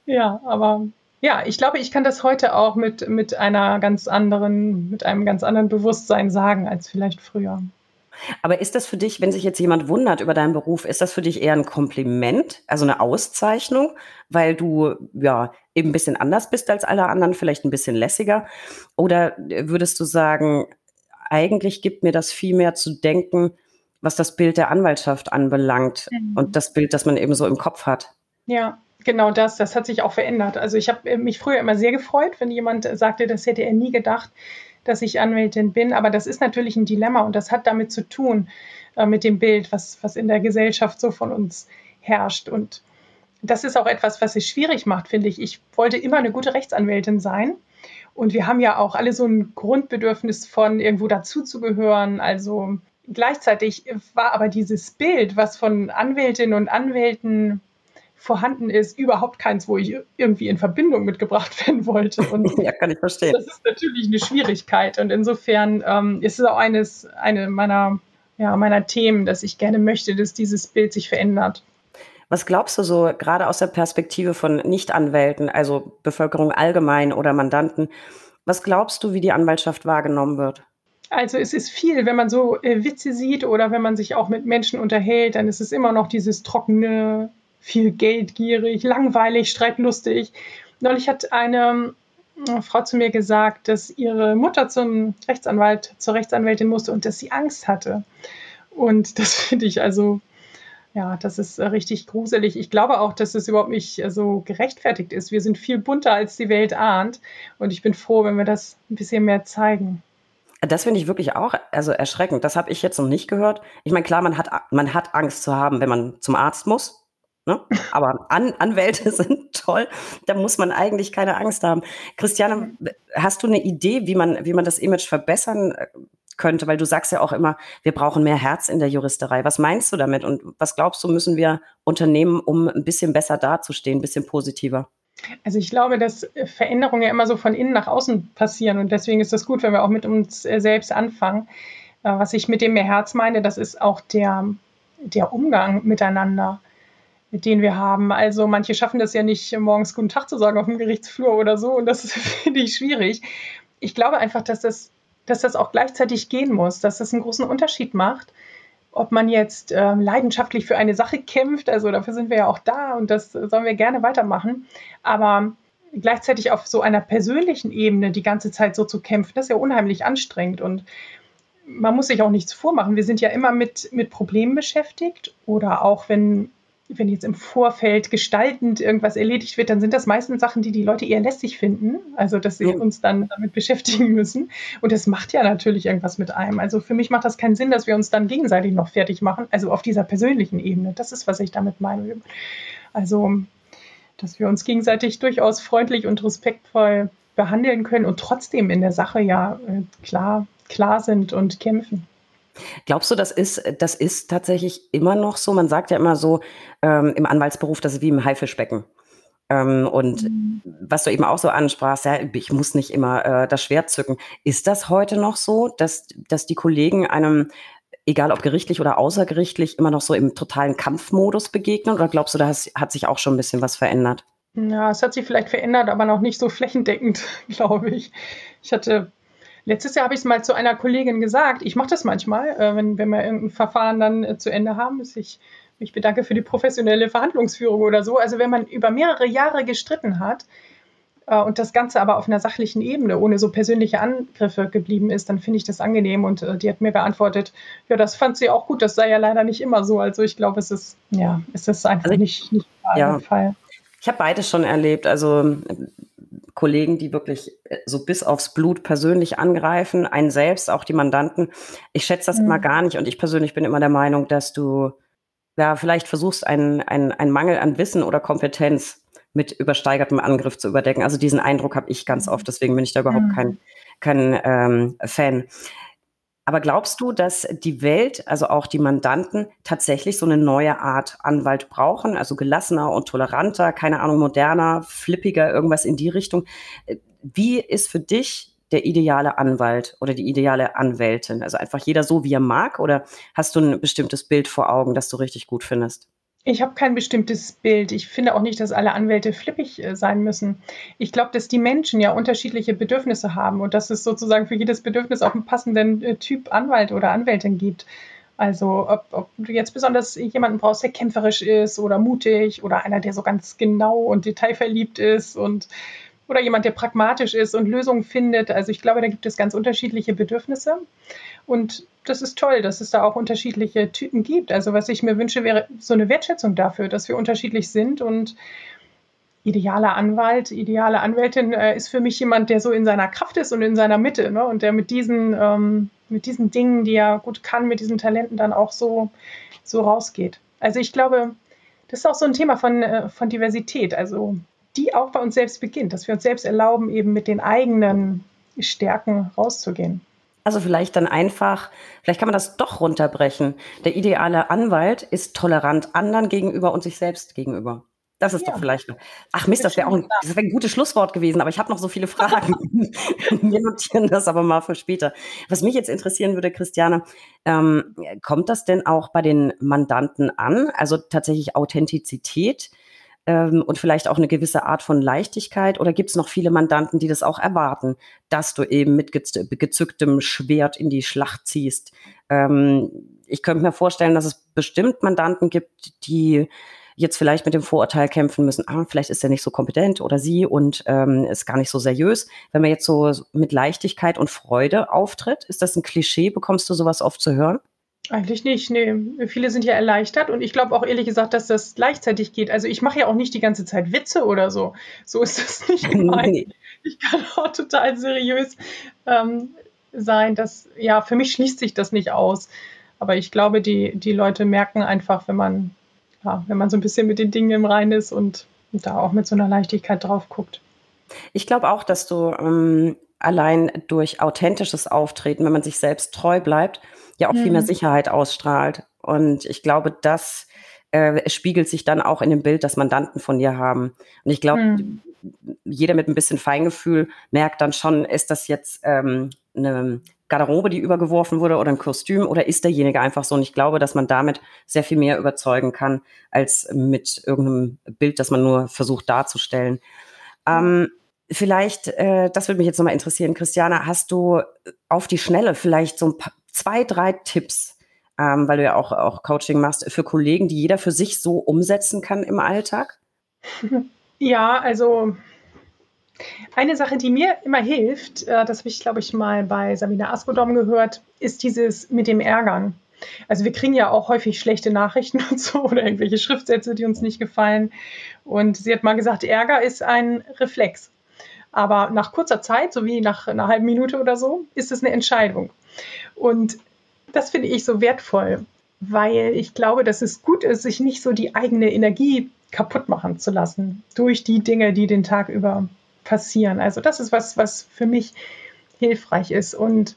Ja, aber ja, ich glaube, ich kann das heute auch mit, mit einer ganz anderen, mit einem ganz anderen Bewusstsein sagen als vielleicht früher. Aber ist das für dich, wenn sich jetzt jemand wundert über deinen Beruf, ist das für dich eher ein Kompliment, also eine Auszeichnung, weil du ja eben ein bisschen anders bist als alle anderen, vielleicht ein bisschen lässiger? Oder würdest du sagen, eigentlich gibt mir das viel mehr zu denken, was das Bild der Anwaltschaft anbelangt mhm. und das Bild, das man eben so im Kopf hat? Ja, genau das. Das hat sich auch verändert. Also ich habe mich früher immer sehr gefreut, wenn jemand sagte, das hätte er nie gedacht dass ich Anwältin bin. Aber das ist natürlich ein Dilemma und das hat damit zu tun, äh, mit dem Bild, was, was in der Gesellschaft so von uns herrscht. Und das ist auch etwas, was es schwierig macht, finde ich. Ich wollte immer eine gute Rechtsanwältin sein. Und wir haben ja auch alle so ein Grundbedürfnis von irgendwo dazuzugehören. Also gleichzeitig war aber dieses Bild, was von Anwältinnen und Anwälten vorhanden ist, überhaupt keins, wo ich irgendwie in Verbindung mitgebracht werden wollte. Und ja, kann ich verstehen. Das ist natürlich eine Schwierigkeit. Und insofern ähm, ist es auch eines, eine meiner, ja, meiner Themen, dass ich gerne möchte, dass dieses Bild sich verändert. Was glaubst du so, gerade aus der Perspektive von Nichtanwälten, also Bevölkerung allgemein oder Mandanten, was glaubst du, wie die Anwaltschaft wahrgenommen wird? Also es ist viel, wenn man so äh, Witze sieht oder wenn man sich auch mit Menschen unterhält, dann ist es immer noch dieses trockene, viel geldgierig, langweilig, streitlustig. Neulich hat eine äh, Frau zu mir gesagt, dass ihre Mutter zum Rechtsanwalt, zur Rechtsanwältin musste und dass sie Angst hatte. Und das finde ich also, ja, das ist richtig gruselig. Ich glaube auch, dass es überhaupt nicht so gerechtfertigt ist. Wir sind viel bunter, als die Welt ahnt. Und ich bin froh, wenn wir das ein bisschen mehr zeigen. Das finde ich wirklich auch also erschreckend. Das habe ich jetzt noch nicht gehört. Ich meine, klar, man hat, man hat Angst zu haben, wenn man zum Arzt muss. Ne? Aber An Anwälte sind toll. Da muss man eigentlich keine Angst haben. Christiane, hast du eine Idee, wie man, wie man das Image verbessern äh, könnte? Weil du sagst ja auch immer, wir brauchen mehr Herz in der Juristerei. Was meinst du damit? Und was glaubst du, müssen wir unternehmen, um ein bisschen besser dazustehen, ein bisschen positiver? Also ich glaube, dass Veränderungen ja immer so von innen nach außen passieren und deswegen ist es gut, wenn wir auch mit uns äh, selbst anfangen. Äh, was ich mit dem mehr Herz meine, das ist auch der, der Umgang miteinander mit denen wir haben. Also manche schaffen das ja nicht, morgens guten Tag zu sagen auf dem Gerichtsflur oder so. Und das finde ich schwierig. Ich glaube einfach, dass das, dass das auch gleichzeitig gehen muss, dass das einen großen Unterschied macht, ob man jetzt äh, leidenschaftlich für eine Sache kämpft. Also dafür sind wir ja auch da und das sollen wir gerne weitermachen. Aber gleichzeitig auf so einer persönlichen Ebene die ganze Zeit so zu kämpfen, das ist ja unheimlich anstrengend. Und man muss sich auch nichts vormachen. Wir sind ja immer mit, mit Problemen beschäftigt oder auch wenn wenn jetzt im Vorfeld gestaltend irgendwas erledigt wird, dann sind das meistens Sachen, die die Leute eher lästig finden. Also, dass sie ja. uns dann damit beschäftigen müssen. Und das macht ja natürlich irgendwas mit einem. Also, für mich macht das keinen Sinn, dass wir uns dann gegenseitig noch fertig machen. Also, auf dieser persönlichen Ebene. Das ist, was ich damit meine. Also, dass wir uns gegenseitig durchaus freundlich und respektvoll behandeln können und trotzdem in der Sache ja äh, klar, klar sind und kämpfen. Glaubst du, das ist, das ist tatsächlich immer noch so? Man sagt ja immer so ähm, im Anwaltsberuf, das ist wie im Haifischbecken. Ähm, und mhm. was du eben auch so ansprachst, ja, ich muss nicht immer äh, das Schwert zücken. Ist das heute noch so, dass, dass die Kollegen einem, egal ob gerichtlich oder außergerichtlich, immer noch so im totalen Kampfmodus begegnen? Oder glaubst du, da hat sich auch schon ein bisschen was verändert? Ja, es hat sich vielleicht verändert, aber noch nicht so flächendeckend, glaube ich. Ich hatte Letztes Jahr habe ich es mal zu einer Kollegin gesagt. Ich mache das manchmal, äh, wenn, wenn wir irgendein Verfahren dann äh, zu Ende haben, dass ich mich bedanke für die professionelle Verhandlungsführung oder so. Also wenn man über mehrere Jahre gestritten hat äh, und das Ganze aber auf einer sachlichen Ebene, ohne so persönliche Angriffe geblieben ist, dann finde ich das angenehm. Und äh, die hat mir geantwortet, ja, das fand sie auch gut. Das sei ja leider nicht immer so. Also ich glaube, es ist, ja, es ist einfach also, nicht, nicht ja. Fall. Ich habe beides schon erlebt. Also Kollegen, die wirklich äh, so bis aufs Blut persönlich angreifen, einen selbst, auch die Mandanten. Ich schätze das mhm. immer gar nicht und ich persönlich bin immer der Meinung, dass du ja vielleicht versuchst, einen, einen, einen Mangel an Wissen oder Kompetenz mit übersteigertem Angriff zu überdecken. Also diesen Eindruck habe ich ganz mhm. oft, deswegen bin ich da überhaupt mhm. kein, kein ähm, Fan. Aber glaubst du, dass die Welt, also auch die Mandanten, tatsächlich so eine neue Art Anwalt brauchen? Also gelassener und toleranter, keine Ahnung, moderner, flippiger, irgendwas in die Richtung. Wie ist für dich der ideale Anwalt oder die ideale Anwältin? Also einfach jeder so, wie er mag? Oder hast du ein bestimmtes Bild vor Augen, das du richtig gut findest? Ich habe kein bestimmtes Bild. Ich finde auch nicht, dass alle Anwälte flippig äh, sein müssen. Ich glaube, dass die Menschen ja unterschiedliche Bedürfnisse haben und dass es sozusagen für jedes Bedürfnis auch einen passenden äh, Typ Anwalt oder Anwältin gibt. Also ob, ob, du jetzt besonders jemanden brauchst, der kämpferisch ist oder mutig oder einer, der so ganz genau und detailverliebt ist und oder jemand, der pragmatisch ist und Lösungen findet. Also ich glaube, da gibt es ganz unterschiedliche Bedürfnisse. Und das ist toll, dass es da auch unterschiedliche Typen gibt. Also was ich mir wünsche, wäre so eine Wertschätzung dafür, dass wir unterschiedlich sind und idealer Anwalt, ideale Anwältin äh, ist für mich jemand, der so in seiner Kraft ist und in seiner Mitte ne? und der mit diesen, ähm, mit diesen Dingen, die er gut kann, mit diesen Talenten dann auch so, so rausgeht. Also ich glaube, das ist auch so ein Thema von, äh, von Diversität, also die auch bei uns selbst beginnt, dass wir uns selbst erlauben, eben mit den eigenen Stärken rauszugehen. Also vielleicht dann einfach, vielleicht kann man das doch runterbrechen. Der ideale Anwalt ist tolerant anderen gegenüber und sich selbst gegenüber. Das ist ja. doch vielleicht. Ach Mist, das wäre auch ein, das wär ein gutes Schlusswort gewesen, aber ich habe noch so viele Fragen. Wir notieren das aber mal für später. Was mich jetzt interessieren würde, Christiane, ähm, kommt das denn auch bei den Mandanten an? Also tatsächlich Authentizität? Ähm, und vielleicht auch eine gewisse Art von Leichtigkeit? Oder gibt es noch viele Mandanten, die das auch erwarten, dass du eben mit gezücktem Schwert in die Schlacht ziehst? Ähm, ich könnte mir vorstellen, dass es bestimmt Mandanten gibt, die jetzt vielleicht mit dem Vorurteil kämpfen müssen, ah, vielleicht ist er nicht so kompetent oder sie und ähm, ist gar nicht so seriös. Wenn man jetzt so mit Leichtigkeit und Freude auftritt, ist das ein Klischee? Bekommst du sowas oft zu hören? Eigentlich nicht, nee. Viele sind ja erleichtert und ich glaube auch ehrlich gesagt, dass das gleichzeitig geht. Also ich mache ja auch nicht die ganze Zeit Witze oder so. So ist das nicht gemeint. Nee. Ich kann auch total seriös ähm, sein. Das, ja, für mich schließt sich das nicht aus. Aber ich glaube, die, die Leute merken einfach, wenn man, ja, wenn man so ein bisschen mit den Dingen im Rein ist und, und da auch mit so einer Leichtigkeit drauf guckt. Ich glaube auch, dass du ähm, allein durch authentisches Auftreten, wenn man sich selbst treu bleibt, ja auch mhm. viel mehr mhm. Sicherheit ausstrahlt. Und ich glaube, das äh, spiegelt sich dann auch in dem Bild, das Mandanten von dir haben. Und ich glaube, mhm. jeder mit ein bisschen Feingefühl merkt dann schon, ist das jetzt ähm, eine Garderobe, die übergeworfen wurde oder ein Kostüm oder ist derjenige einfach so? Und ich glaube, dass man damit sehr viel mehr überzeugen kann, als mit irgendeinem Bild, das man nur versucht darzustellen. Ähm, vielleicht, äh, das würde mich jetzt nochmal interessieren, Christiane, hast du auf die Schnelle vielleicht so ein paar, zwei, drei Tipps, ähm, weil du ja auch, auch Coaching machst, für Kollegen, die jeder für sich so umsetzen kann im Alltag? Ja, also eine Sache, die mir immer hilft, äh, das habe ich, glaube ich, mal bei Sabine Askodom gehört, ist dieses mit dem Ärgern. Also wir kriegen ja auch häufig schlechte Nachrichten und so oder irgendwelche Schriftsätze, die uns nicht gefallen. Und sie hat mal gesagt, Ärger ist ein Reflex. Aber nach kurzer Zeit, so wie nach einer halben Minute oder so, ist es eine Entscheidung. Und das finde ich so wertvoll, weil ich glaube, dass es gut ist, sich nicht so die eigene Energie kaputt machen zu lassen durch die Dinge, die den Tag über passieren. Also das ist was, was für mich hilfreich ist. Und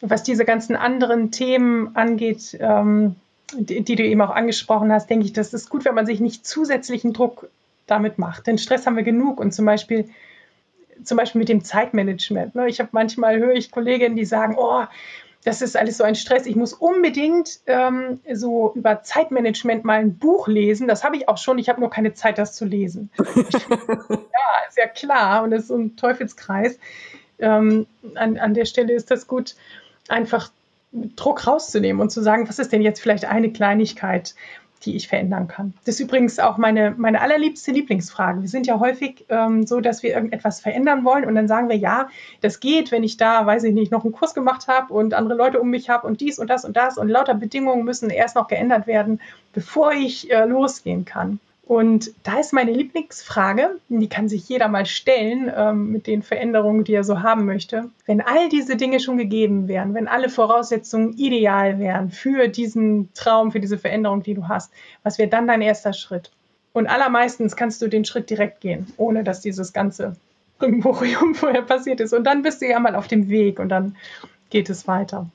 was diese ganzen anderen Themen angeht, ähm, die, die, du eben auch angesprochen hast, denke ich, das ist gut, wenn man sich nicht zusätzlichen Druck damit macht. Denn Stress haben wir genug. Und zum Beispiel zum Beispiel mit dem Zeitmanagement. Ne? Ich habe manchmal höre ich Kolleginnen, die sagen, oh, das ist alles so ein Stress. Ich muss unbedingt ähm, so über Zeitmanagement mal ein Buch lesen. Das habe ich auch schon. Ich habe nur keine Zeit, das zu lesen. ja, ist ja klar. Und das ist so ein Teufelskreis. Ähm, an, an der Stelle ist das gut, einfach Druck rauszunehmen und zu sagen, was ist denn jetzt vielleicht eine Kleinigkeit, die ich verändern kann. Das ist übrigens auch meine, meine allerliebste Lieblingsfrage. Wir sind ja häufig ähm, so, dass wir irgendetwas verändern wollen und dann sagen wir, ja, das geht, wenn ich da, weiß ich nicht, noch einen Kurs gemacht habe und andere Leute um mich habe und dies und das und das und lauter Bedingungen müssen erst noch geändert werden, bevor ich äh, losgehen kann. Und da ist meine Lieblingsfrage, die kann sich jeder mal stellen ähm, mit den Veränderungen, die er so haben möchte. Wenn all diese Dinge schon gegeben wären, wenn alle Voraussetzungen ideal wären für diesen Traum, für diese Veränderung, die du hast, was wäre dann dein erster Schritt? Und allermeistens kannst du den Schritt direkt gehen, ohne dass dieses ganze Brimborium vorher passiert ist. Und dann bist du ja mal auf dem Weg und dann geht es weiter.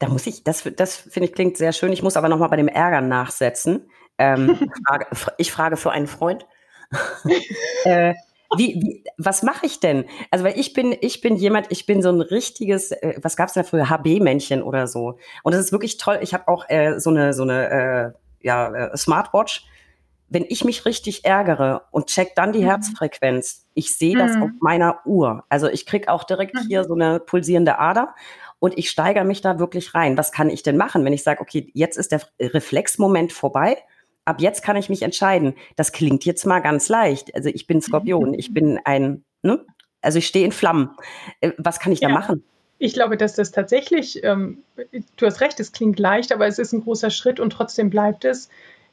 Da muss ich, das, das finde ich klingt sehr schön. Ich muss aber nochmal bei dem Ärger nachsetzen. Ähm, frage, ich frage für einen Freund. äh, wie, wie, was mache ich denn? Also, weil ich bin, ich bin jemand, ich bin so ein richtiges, äh, was gab es da früher, HB-Männchen oder so. Und das ist wirklich toll. Ich habe auch äh, so eine, so eine äh, ja, äh, Smartwatch wenn ich mich richtig ärgere und check dann die mhm. Herzfrequenz, ich sehe das mhm. auf meiner Uhr. Also ich krieg auch direkt mhm. hier so eine pulsierende Ader und ich steigere mich da wirklich rein. Was kann ich denn machen, wenn ich sage, okay, jetzt ist der Reflexmoment vorbei? Ab jetzt kann ich mich entscheiden. Das klingt jetzt mal ganz leicht. Also ich bin Skorpion, ich bin ein, ne? also ich stehe in Flammen. Äh, was kann ich ja. da machen? Ich glaube, dass das tatsächlich, ähm, du hast recht, es klingt leicht, aber es ist ein großer Schritt und trotzdem bleibt es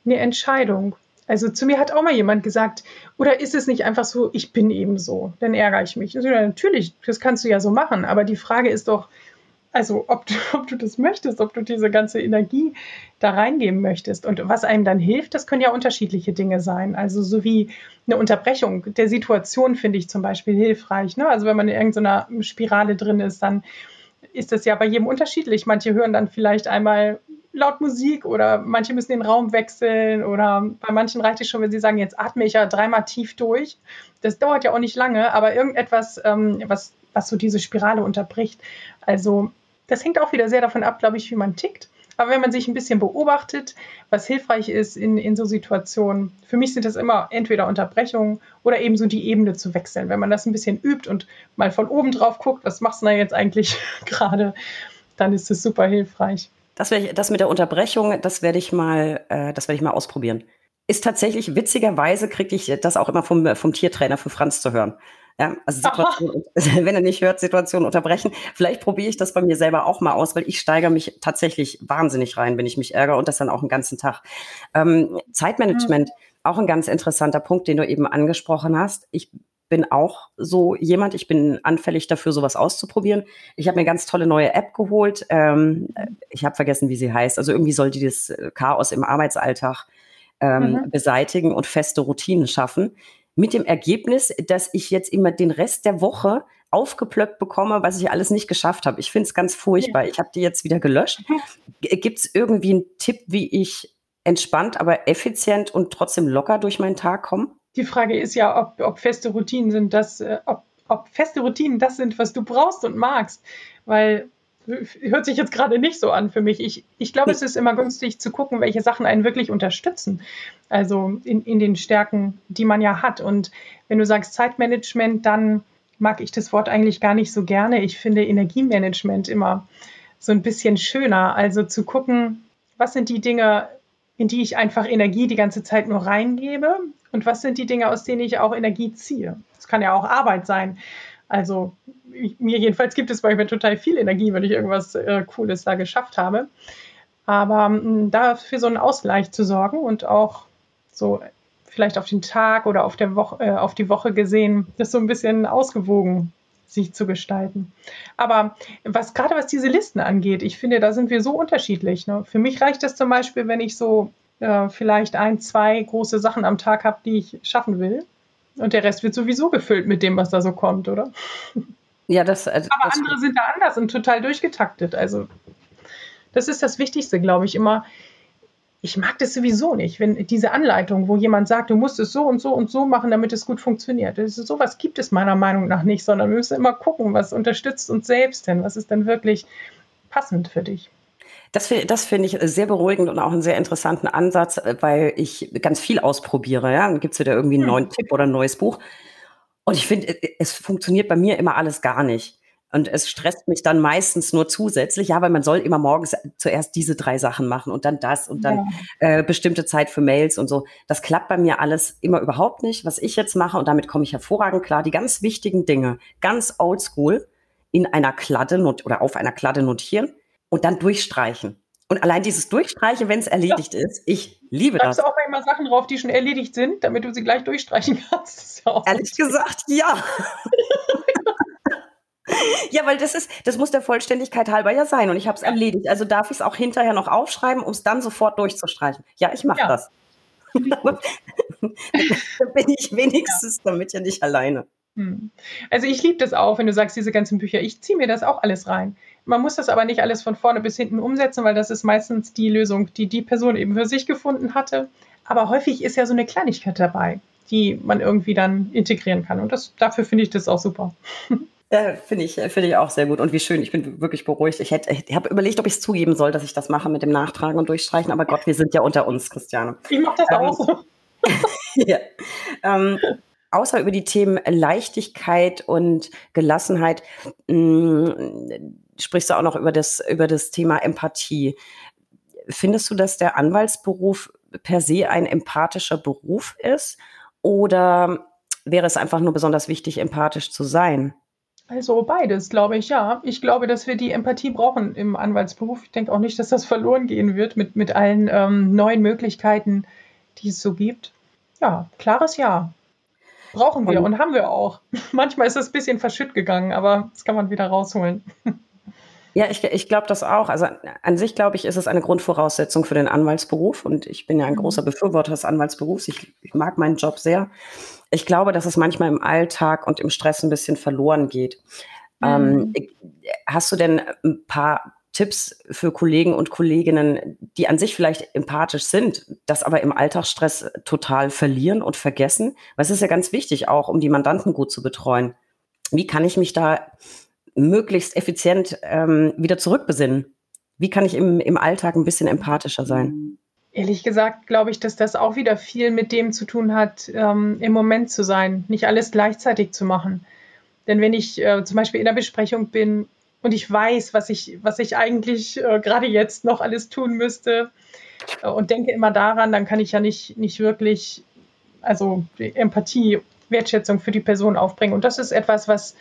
eine Entscheidung. Also zu mir hat auch mal jemand gesagt, oder ist es nicht einfach so, ich bin eben so, dann ärgere ich mich. Also, natürlich, das kannst du ja so machen, aber die Frage ist doch, also ob du, ob du das möchtest, ob du diese ganze Energie da reingeben möchtest. Und was einem dann hilft, das können ja unterschiedliche Dinge sein. Also so wie eine Unterbrechung der Situation finde ich zum Beispiel hilfreich. Ne? Also wenn man in irgendeiner Spirale drin ist, dann ist das ja bei jedem unterschiedlich. Manche hören dann vielleicht einmal laut Musik oder manche müssen den Raum wechseln oder bei manchen reicht es schon, wenn sie sagen, jetzt atme ich ja dreimal tief durch. Das dauert ja auch nicht lange, aber irgendetwas, ähm, was, was so diese Spirale unterbricht. Also das hängt auch wieder sehr davon ab, glaube ich, wie man tickt. Aber wenn man sich ein bisschen beobachtet, was hilfreich ist in, in so Situationen, für mich sind das immer entweder Unterbrechungen oder eben so die Ebene zu wechseln. Wenn man das ein bisschen übt und mal von oben drauf guckt, was machst du da jetzt eigentlich gerade, dann ist das super hilfreich. Das, ich, das mit der Unterbrechung, das werde ich mal, äh, das werde ich mal ausprobieren. Ist tatsächlich witzigerweise kriege ich das auch immer vom, vom Tiertrainer für Franz zu hören. Ja, also Situation, wenn er nicht hört, Situation unterbrechen. Vielleicht probiere ich das bei mir selber auch mal aus, weil ich steigere mich tatsächlich wahnsinnig rein, wenn ich mich ärgere und das dann auch einen ganzen Tag. Ähm, Zeitmanagement, mhm. auch ein ganz interessanter Punkt, den du eben angesprochen hast. Ich bin auch so jemand, ich bin anfällig dafür, sowas auszuprobieren. Ich habe mir eine ganz tolle neue App geholt. Ähm, ich habe vergessen, wie sie heißt. Also irgendwie soll die das Chaos im Arbeitsalltag ähm, mhm. beseitigen und feste Routinen schaffen. Mit dem Ergebnis, dass ich jetzt immer den Rest der Woche aufgeplöckt bekomme, was ich alles nicht geschafft habe. Ich finde es ganz furchtbar. Ich habe die jetzt wieder gelöscht. Mhm. Gibt es irgendwie einen Tipp, wie ich entspannt, aber effizient und trotzdem locker durch meinen Tag komme? Die Frage ist ja, ob, ob feste Routinen sind, das, äh, ob, ob feste Routinen das sind, was du brauchst und magst. Weil hört sich jetzt gerade nicht so an für mich. Ich, ich glaube, es ist immer günstig zu gucken, welche Sachen einen wirklich unterstützen. Also in, in den Stärken, die man ja hat. Und wenn du sagst Zeitmanagement, dann mag ich das Wort eigentlich gar nicht so gerne. Ich finde Energiemanagement immer so ein bisschen schöner. Also zu gucken, was sind die Dinge, in die ich einfach Energie die ganze Zeit nur reingebe und was sind die Dinge, aus denen ich auch Energie ziehe. Das kann ja auch Arbeit sein. Also mir jedenfalls gibt es manchmal total viel Energie, wenn ich irgendwas äh, Cooles da geschafft habe. Aber ähm, dafür so einen Ausgleich zu sorgen und auch so vielleicht auf den Tag oder auf, der Woche, äh, auf die Woche gesehen, das so ein bisschen ausgewogen sich zu gestalten. Aber was gerade was diese Listen angeht, ich finde, da sind wir so unterschiedlich. Ne? Für mich reicht es zum Beispiel, wenn ich so äh, vielleicht ein, zwei große Sachen am Tag habe, die ich schaffen will. Und der Rest wird sowieso gefüllt mit dem, was da so kommt, oder? Ja, das. Also, Aber das andere sind da anders und total durchgetaktet. Also, das ist das Wichtigste, glaube ich, immer. Ich mag das sowieso nicht, wenn diese Anleitung, wo jemand sagt, du musst es so und so und so machen, damit es gut funktioniert. Das ist, sowas gibt es meiner Meinung nach nicht, sondern wir müssen immer gucken, was unterstützt uns selbst denn, was ist denn wirklich passend für dich. Das, das finde ich sehr beruhigend und auch einen sehr interessanten Ansatz, äh, weil ich ganz viel ausprobiere. Ja? Dann gibt es wieder irgendwie einen hm. neuen Tipp oder ein neues Buch. Und ich finde, äh, es funktioniert bei mir immer alles gar nicht. Und es stresst mich dann meistens nur zusätzlich, ja, weil man soll immer morgens zuerst diese drei Sachen machen und dann das und dann ja. äh, bestimmte Zeit für Mails und so. Das klappt bei mir alles immer überhaupt nicht, was ich jetzt mache und damit komme ich hervorragend klar. Die ganz wichtigen Dinge, ganz oldschool, in einer Kladde oder auf einer Kladde notieren und dann durchstreichen. Und allein dieses Durchstreichen, wenn es erledigt ja. ist, ich liebe Schreibst das. du auch manchmal Sachen drauf, die schon erledigt sind, damit du sie gleich durchstreichen kannst? Ja Ehrlich gesagt, ja. ja, weil das ist, das muss der Vollständigkeit halber ja sein und ich habe es erledigt. Also darf ich es auch hinterher noch aufschreiben, um es dann sofort durchzustreichen. Ja, ich mache ja. das. da bin ich wenigstens damit ja nicht alleine. Hm. Also ich liebe das auch, wenn du sagst, diese ganzen Bücher, ich ziehe mir das auch alles rein. Man muss das aber nicht alles von vorne bis hinten umsetzen, weil das ist meistens die Lösung, die die Person eben für sich gefunden hatte. Aber häufig ist ja so eine Kleinigkeit dabei, die man irgendwie dann integrieren kann. Und das, dafür finde ich das auch super. Ja, finde ich, finde ich auch sehr gut. Und wie schön, ich bin wirklich beruhigt. Ich hätte, ich habe überlegt, ob ich es zugeben soll, dass ich das mache mit dem Nachtragen und Durchstreichen. Aber Gott, wir sind ja unter uns, Christiane. Ich mache das ähm, auch so. ja. Ähm, außer über die Themen Leichtigkeit und Gelassenheit mh, mm, sprichst du auch noch über das, über das Thema Empathie. Findest du, dass der Anwaltsberuf per se ein empathischer Beruf ist? Oder wäre es einfach nur besonders wichtig, empathisch zu sein? Also beides, glaube ich, ja. Ich glaube, dass wir die Empathie brauchen im Anwaltsberuf. Ich denke auch nicht, dass das verloren gehen wird mit, mit allen ähm, neuen Möglichkeiten, die es so gibt. Ja, klares Ja. Brauchen wir und, und haben wir auch. Manchmal ist es ein bisschen verschütt gegangen, aber das kann man wieder rausholen. Ja, ich, ich glaube das auch. Also an sich, glaube ich, ist es eine Grundvoraussetzung für den Anwaltsberuf. Und ich bin ja ein mhm. großer Befürworter des Anwaltsberufs. Ich, ich mag meinen Job sehr. Ich glaube, dass es manchmal im Alltag und im Stress ein bisschen verloren geht. Ähm, mhm. Ähm, hast du denn ein paar Tipps für Kollegen und Kolleginnen, die an sich vielleicht empathisch sind, das aber im Alltagsstress total verlieren und vergessen? Weil es ist ja ganz wichtig auch, um die Mandanten gut zu betreuen. Wie kann ich mich da möglichst effizient ähm, wieder zurückbesinnen? Wie kann ich im, im Alltag ein bisschen empathischer sein? Ehrlich gesagt glaube ich, dass das auch wieder viel mit dem zu tun hat, ähm, im Moment zu sein, nicht alles gleichzeitig zu machen. Denn wenn ich äh, zum Beispiel in der Besprechung bin und ich weiß, was ich, was ich eigentlich äh, gerade jetzt noch alles tun müsste äh, und denke immer daran, dann kann ich ja nicht, nicht wirklich, also Empathie, Wertschätzung für die Person aufbringen. Und das ist etwas, was,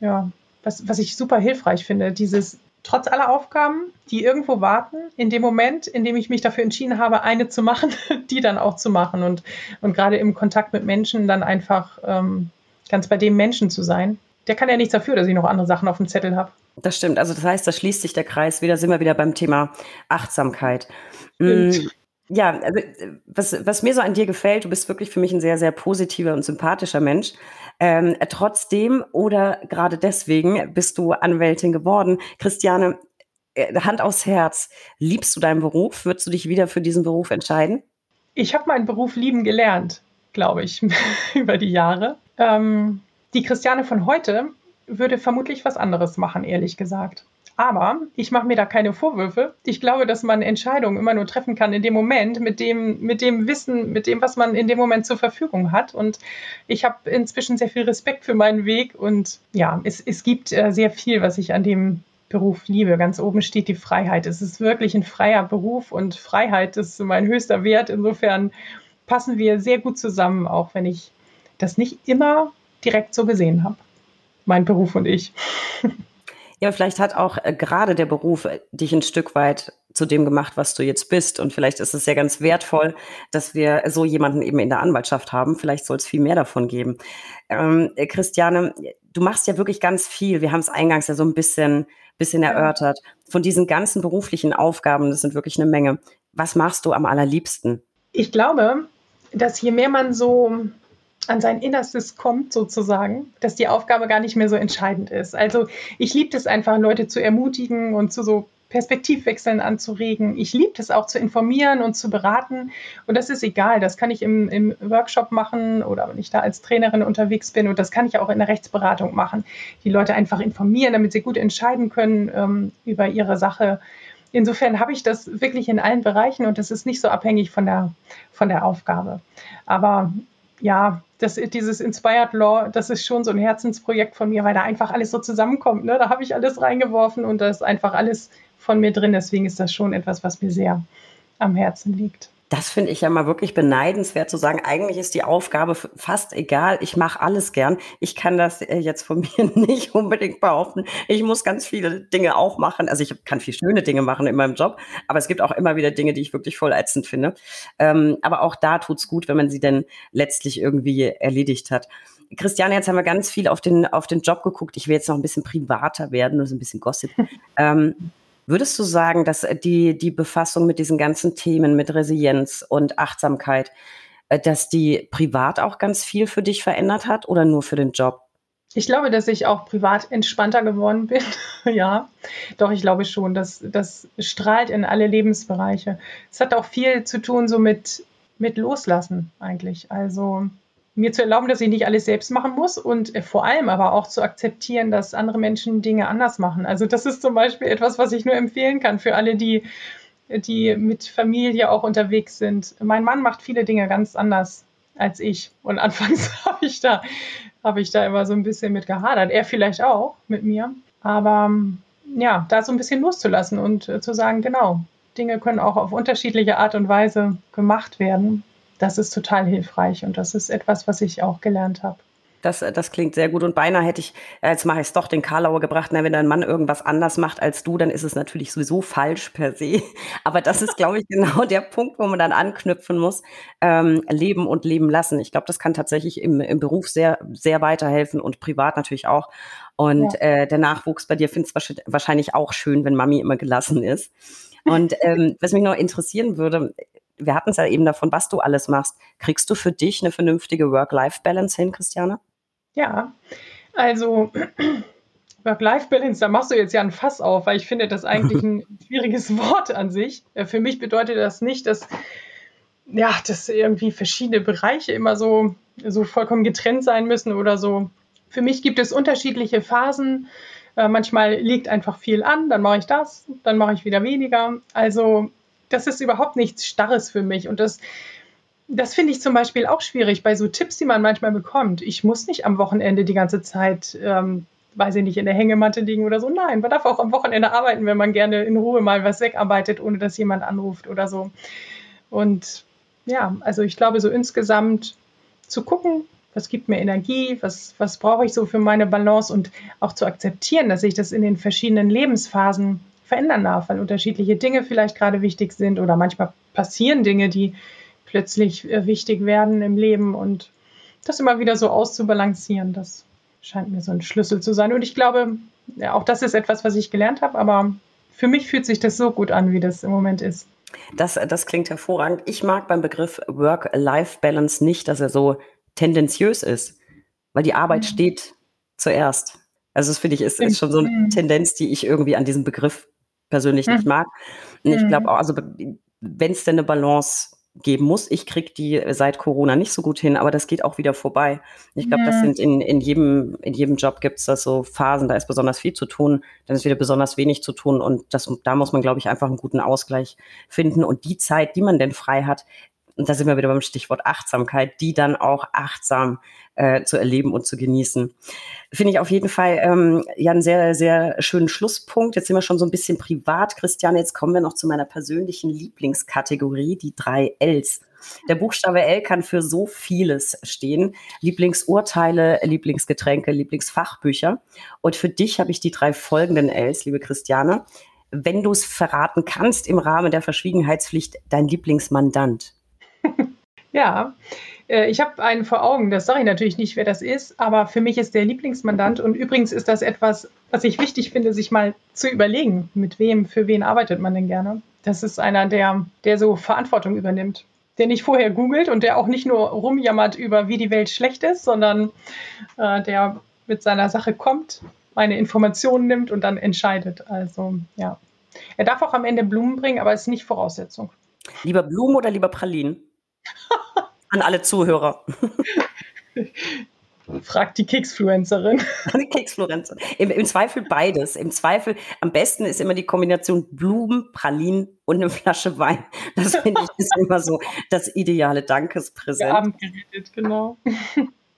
ja, was, was ich super hilfreich finde, dieses trotz aller Aufgaben, die irgendwo warten, in dem Moment, in dem ich mich dafür entschieden habe, eine zu machen, die dann auch zu machen und, und gerade im Kontakt mit Menschen dann einfach ähm, ganz bei dem Menschen zu sein. Der kann ja nichts dafür, dass ich noch andere Sachen auf dem Zettel habe. Das stimmt. Also das heißt, da schließt sich der Kreis. Wieder sind wir wieder beim Thema Achtsamkeit. Mm, ja, also, was, was mir so an dir gefällt, du bist wirklich für mich ein sehr, sehr positiver und sympathischer Mensch. Ähm, trotzdem oder gerade deswegen bist du Anwältin geworden. Christiane, äh, Hand aufs Herz, liebst du deinen Beruf? Würdest du dich wieder für diesen Beruf entscheiden? Ich habe meinen Beruf lieben gelernt, glaube ich, über die Jahre. Ähm, die Christiane von heute würde vermutlich was anderes machen, ehrlich gesagt. Aber ich mache mir da keine Vorwürfe. Ich glaube, dass man Entscheidungen immer nur treffen kann in dem Moment, mit dem, mit dem Wissen, mit dem, was man in dem Moment zur Verfügung hat. Und ich habe inzwischen sehr viel Respekt für meinen Weg. Und ja, es, es gibt äh, sehr viel, was ich an dem Beruf liebe. Ganz oben steht die Freiheit. Es ist wirklich ein freier Beruf und Freiheit ist mein höchster Wert. Insofern passen wir sehr gut zusammen, auch wenn ich das nicht immer direkt so gesehen habe. Mein Beruf und ich. Ja, vielleicht hat auch äh, gerade der Beruf äh, dich ein Stück weit zu dem gemacht, was du jetzt bist. Und vielleicht ist es ja ganz wertvoll, dass wir so jemanden eben in der Anwaltschaft haben. Vielleicht soll es viel mehr davon geben. Ähm, äh, Christiane, du machst ja wirklich ganz viel. Wir haben es eingangs ja so ein bisschen, bisschen erörtert. Von diesen ganzen beruflichen Aufgaben, das sind wirklich eine Menge. Was machst du am allerliebsten? Ich glaube, dass je mehr man so an sein Innerstes kommt, sozusagen, dass die Aufgabe gar nicht mehr so entscheidend ist. Also ich liebe es einfach, Leute zu ermutigen und zu so Perspektivwechseln anzuregen. Ich liebe es auch zu informieren und zu beraten. Und das ist egal. Das kann ich im, im Workshop machen oder wenn ich da als Trainerin unterwegs bin. Und das kann ich auch in der Rechtsberatung machen. Die Leute einfach informieren, damit sie gut entscheiden können ähm, über ihre Sache. Insofern habe ich das wirklich in allen Bereichen und das ist nicht so abhängig von der, von der Aufgabe. Aber ja, das, dieses Inspired Law, das ist schon so ein Herzensprojekt von mir, weil da einfach alles so zusammenkommt. Ne? Da habe ich alles reingeworfen und da ist einfach alles von mir drin. Deswegen ist das schon etwas, was mir sehr am Herzen liegt. Das finde ich ja mal wirklich beneidenswert zu sagen, eigentlich ist die Aufgabe fast egal, ich mache alles gern. Ich kann das äh, jetzt von mir nicht unbedingt behaupten. Ich muss ganz viele Dinge auch machen. Also ich kann viel schöne Dinge machen in meinem Job, aber es gibt auch immer wieder Dinge, die ich wirklich voll ätzend finde. Ähm, aber auch da tut's gut, wenn man sie denn letztlich irgendwie erledigt hat. Christiane, jetzt haben wir ganz viel auf den, auf den Job geguckt. Ich will jetzt noch ein bisschen privater werden, nur so ein bisschen Gossip. ähm, Würdest du sagen, dass äh, die, die Befassung mit diesen ganzen Themen, mit Resilienz und Achtsamkeit, äh, dass die privat auch ganz viel für dich verändert hat oder nur für den Job? Ich glaube, dass ich auch privat entspannter geworden bin. ja, doch, ich glaube schon, dass das strahlt in alle Lebensbereiche. Es hat auch viel zu tun so mit, mit Loslassen eigentlich. Also mir zu erlauben, dass ich nicht alles selbst machen muss und äh, vor allem aber auch zu akzeptieren, dass andere Menschen Dinge anders machen. Also das ist zum Beispiel etwas, was ich nur empfehlen kann für alle, die die mit Familie auch unterwegs sind. Mein Mann macht viele Dinge ganz anders als ich. Und anfangs habe ich da, habe ich da immer so ein bisschen mit gehadert. Er vielleicht auch mit mir. Aber ja, da so ein bisschen loszulassen und äh, zu sagen, genau, Dinge können auch auf unterschiedliche Art und Weise gemacht werden. Das ist total hilfreich und das ist etwas, was ich auch gelernt habe. Das, das klingt sehr gut. Und beinahe hätte ich, äh, jetzt mache ich es doch, den Karlauer gebracht, na, wenn dein Mann irgendwas anders macht als du, dann ist es natürlich sowieso falsch per se. Aber das ist, glaube ich, genau der Punkt, wo man dann anknüpfen muss. Ähm, leben und leben lassen. Ich glaube, das kann tatsächlich im, im Beruf sehr, sehr weiterhelfen und privat natürlich auch. Und ja. äh, der Nachwuchs bei dir findet es wahrscheinlich auch schön, wenn Mami immer gelassen ist. Und ähm, was mich noch interessieren würde, wir hatten es ja eben davon, was du alles machst. Kriegst du für dich eine vernünftige Work-Life-Balance hin, Christiane? Ja, also Work-Life-Balance, da machst du jetzt ja ein Fass auf, weil ich finde das eigentlich ein schwieriges Wort an sich. Äh, für mich bedeutet das nicht, dass, ja, dass irgendwie verschiedene Bereiche immer so, so vollkommen getrennt sein müssen oder so. Für mich gibt es unterschiedliche Phasen. Äh, manchmal liegt einfach viel an, dann mache ich das, dann mache ich wieder weniger. Also das ist überhaupt nichts Starres für mich. Und das das finde ich zum Beispiel auch schwierig bei so Tipps, die man manchmal bekommt. Ich muss nicht am Wochenende die ganze Zeit, ähm, weiß ich nicht, in der Hängematte liegen oder so. Nein, man darf auch am Wochenende arbeiten, wenn man gerne in Ruhe mal was wegarbeitet, ohne dass jemand anruft oder so. Und ja, also ich glaube, so insgesamt zu gucken, was gibt mir Energie, was, was brauche ich so für meine Balance und auch zu akzeptieren, dass ich das in den verschiedenen Lebensphasen verändern darf, weil unterschiedliche Dinge vielleicht gerade wichtig sind oder manchmal passieren Dinge, die plötzlich äh, wichtig werden im Leben und das immer wieder so auszubalancieren, das scheint mir so ein Schlüssel zu sein. Und ich glaube, ja, auch das ist etwas, was ich gelernt habe, aber für mich fühlt sich das so gut an, wie das im Moment ist. Das, das klingt hervorragend. Ich mag beim Begriff Work-Life-Balance nicht, dass er so tendenziös ist, weil die Arbeit mhm. steht zuerst. Also das finde ich ist, ist schon so eine mhm. Tendenz, die ich irgendwie an diesem Begriff persönlich mhm. nicht mag. Und ich glaube mhm. auch, also wenn es denn eine Balance geben muss. Ich kriege die seit Corona nicht so gut hin, aber das geht auch wieder vorbei. Ich glaube, ja. das sind in, in jedem, in jedem Job gibt es das so Phasen, da ist besonders viel zu tun, dann ist wieder besonders wenig zu tun und das, da muss man, glaube ich, einfach einen guten Ausgleich finden und die Zeit, die man denn frei hat, und da sind wir wieder beim Stichwort Achtsamkeit, die dann auch achtsam äh, zu erleben und zu genießen. Finde ich auf jeden Fall ähm, ja einen sehr, sehr schönen Schlusspunkt. Jetzt sind wir schon so ein bisschen privat, Christiane. Jetzt kommen wir noch zu meiner persönlichen Lieblingskategorie, die drei Ls. Der Buchstabe L kann für so vieles stehen. Lieblingsurteile, Lieblingsgetränke, Lieblingsfachbücher. Und für dich habe ich die drei folgenden Ls, liebe Christiane. Wenn du es verraten kannst im Rahmen der Verschwiegenheitspflicht, dein Lieblingsmandant. Ja, äh, ich habe einen vor Augen, das sage ich natürlich nicht, wer das ist, aber für mich ist der Lieblingsmandant und übrigens ist das etwas, was ich wichtig finde, sich mal zu überlegen, mit wem, für wen arbeitet man denn gerne. Das ist einer, der, der so Verantwortung übernimmt, der nicht vorher googelt und der auch nicht nur rumjammert über, wie die Welt schlecht ist, sondern äh, der mit seiner Sache kommt, meine Informationen nimmt und dann entscheidet. Also ja. Er darf auch am Ende Blumen bringen, aber es ist nicht Voraussetzung. Lieber Blumen oder lieber Pralinen? An alle Zuhörer. Fragt die Keksfluencerin. Die Keksfluencerin. Im, Im, Zweifel beides. Im Zweifel, am besten ist immer die Kombination Blumen, Pralinen und eine Flasche Wein. Das finde ich ist immer so das ideale Dankespräsent. Abendgeredet, genau.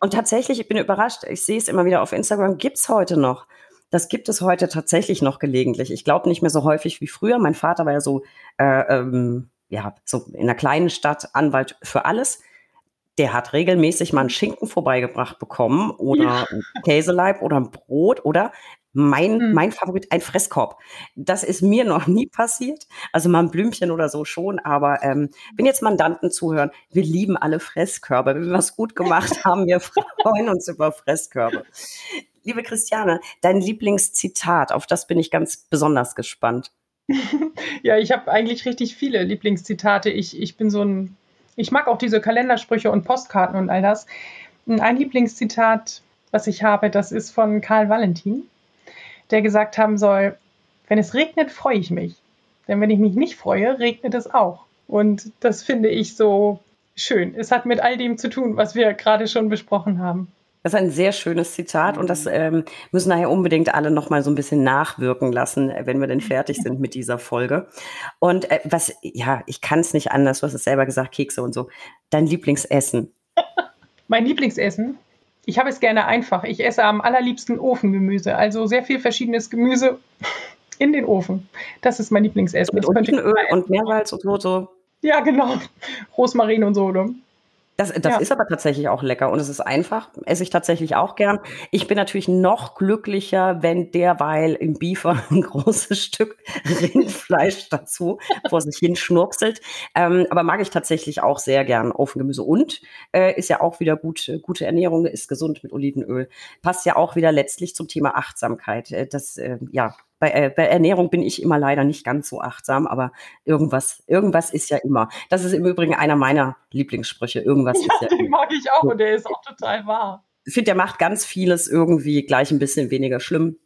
Und tatsächlich, ich bin überrascht, ich sehe es immer wieder auf Instagram, gibt es heute noch. Das gibt es heute tatsächlich noch gelegentlich. Ich glaube nicht mehr so häufig wie früher. Mein Vater war ja so äh, ähm, ja, so in einer kleinen Stadt Anwalt für alles. Der hat regelmäßig mal einen Schinken vorbeigebracht bekommen oder ja. ein Käseleib oder ein Brot oder mein, hm. mein Favorit, ein Fresskorb. Das ist mir noch nie passiert. Also mal ein Blümchen oder so schon, aber ähm, wenn jetzt Mandanten zuhören, wir lieben alle Fresskörbe. Wenn wir was gut gemacht haben, wir freuen uns über Fresskörbe. Liebe Christiane, dein Lieblingszitat, auf das bin ich ganz besonders gespannt. ja, ich habe eigentlich richtig viele Lieblingszitate. Ich, ich bin so ein, ich mag auch diese Kalendersprüche und Postkarten und all das. Ein Lieblingszitat, was ich habe, das ist von Karl Valentin, der gesagt haben soll, wenn es regnet, freue ich mich. Denn wenn ich mich nicht freue, regnet es auch. Und das finde ich so schön. Es hat mit all dem zu tun, was wir gerade schon besprochen haben. Das ist ein sehr schönes Zitat und das ähm, müssen nachher unbedingt alle noch mal so ein bisschen nachwirken lassen, wenn wir denn fertig sind mit dieser Folge. Und äh, was, ja, ich kann es nicht anders, du hast es selber gesagt, Kekse und so. Dein Lieblingsessen? Mein Lieblingsessen? Ich habe es gerne einfach. Ich esse am allerliebsten Ofengemüse, also sehr viel verschiedenes Gemüse in den Ofen. Das ist mein Lieblingsessen. Mit Olivenöl und Meersalz und so, so. Ja, genau. Rosmarin und so. Das, das ja. ist aber tatsächlich auch lecker und es ist einfach, esse ich tatsächlich auch gern. Ich bin natürlich noch glücklicher, wenn derweil im Biefer ein großes Stück Rindfleisch dazu vor sich hin schnurpselt. Ähm, aber mag ich tatsächlich auch sehr gern Ofengemüse und äh, ist ja auch wieder gut, gute Ernährung, ist gesund mit Olivenöl. Passt ja auch wieder letztlich zum Thema Achtsamkeit. Äh, das, äh, ja, bei, äh, bei Ernährung bin ich immer leider nicht ganz so achtsam, aber irgendwas, irgendwas ist ja immer. Das ist im Übrigen einer meiner Lieblingssprüche. Irgendwas ja, ist ja den mag ich auch und der ist auch total wahr. Ich finde, der macht ganz vieles irgendwie gleich ein bisschen weniger schlimm.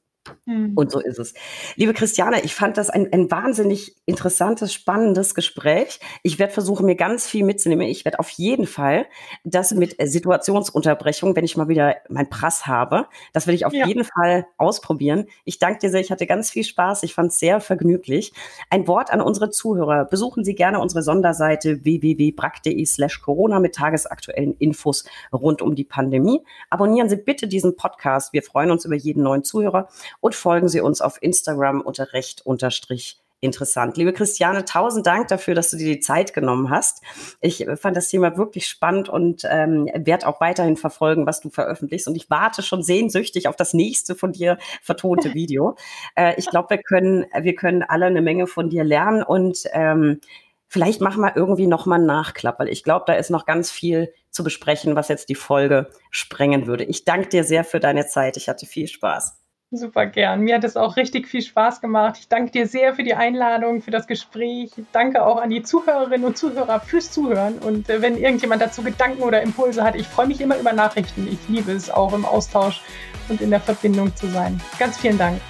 Mhm. Und so ist es. Liebe Christiane, ich fand das ein, ein wahnsinnig interessantes, spannendes Gespräch. Ich werde versuchen, mir ganz viel mitzunehmen. Ich werde auf jeden Fall das mit Situationsunterbrechung, wenn ich mal wieder mein Prass habe, das werde ich auf ja. jeden Fall ausprobieren. Ich danke dir sehr. Ich hatte ganz viel Spaß. Ich fand es sehr vergnüglich. Ein Wort an unsere Zuhörer. Besuchen Sie gerne unsere Sonderseite www.brack.de slash Corona mit tagesaktuellen Infos rund um die Pandemie. Abonnieren Sie bitte diesen Podcast. Wir freuen uns über jeden neuen Zuhörer und folgen Sie uns auf Instagram unter recht unterstrich interessant. Liebe Christiane, tausend Dank dafür, dass du dir die Zeit genommen hast. Ich fand das Thema wirklich spannend und ähm, werde auch weiterhin verfolgen, was du veröffentlichst. Und ich warte schon sehnsüchtig auf das nächste von dir vertonte Video. äh, ich glaube, wir können, wir können alle eine Menge von dir lernen und ähm, vielleicht machen wir irgendwie nochmal einen Nachklapp, weil ich glaube, da ist noch ganz viel zu besprechen, was jetzt die Folge sprengen würde. Ich danke dir sehr für deine Zeit. Ich hatte viel Spaß. Super gern. Mir hat es auch richtig viel Spaß gemacht. Ich danke dir sehr für die Einladung, für das Gespräch. Ich danke auch an die Zuhörerinnen und Zuhörer fürs Zuhören. Und äh, wenn irgendjemand dazu Gedanken oder Impulse hat, ich freue mich immer über Nachrichten. Ich liebe es auch im Austausch und in der Verbindung zu sein. Ganz vielen Dank.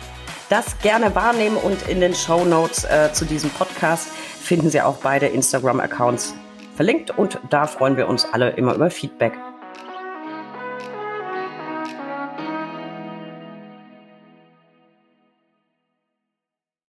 Das gerne wahrnehmen und in den Show Notes äh, zu diesem Podcast finden Sie auch beide Instagram-Accounts verlinkt und da freuen wir uns alle immer über Feedback.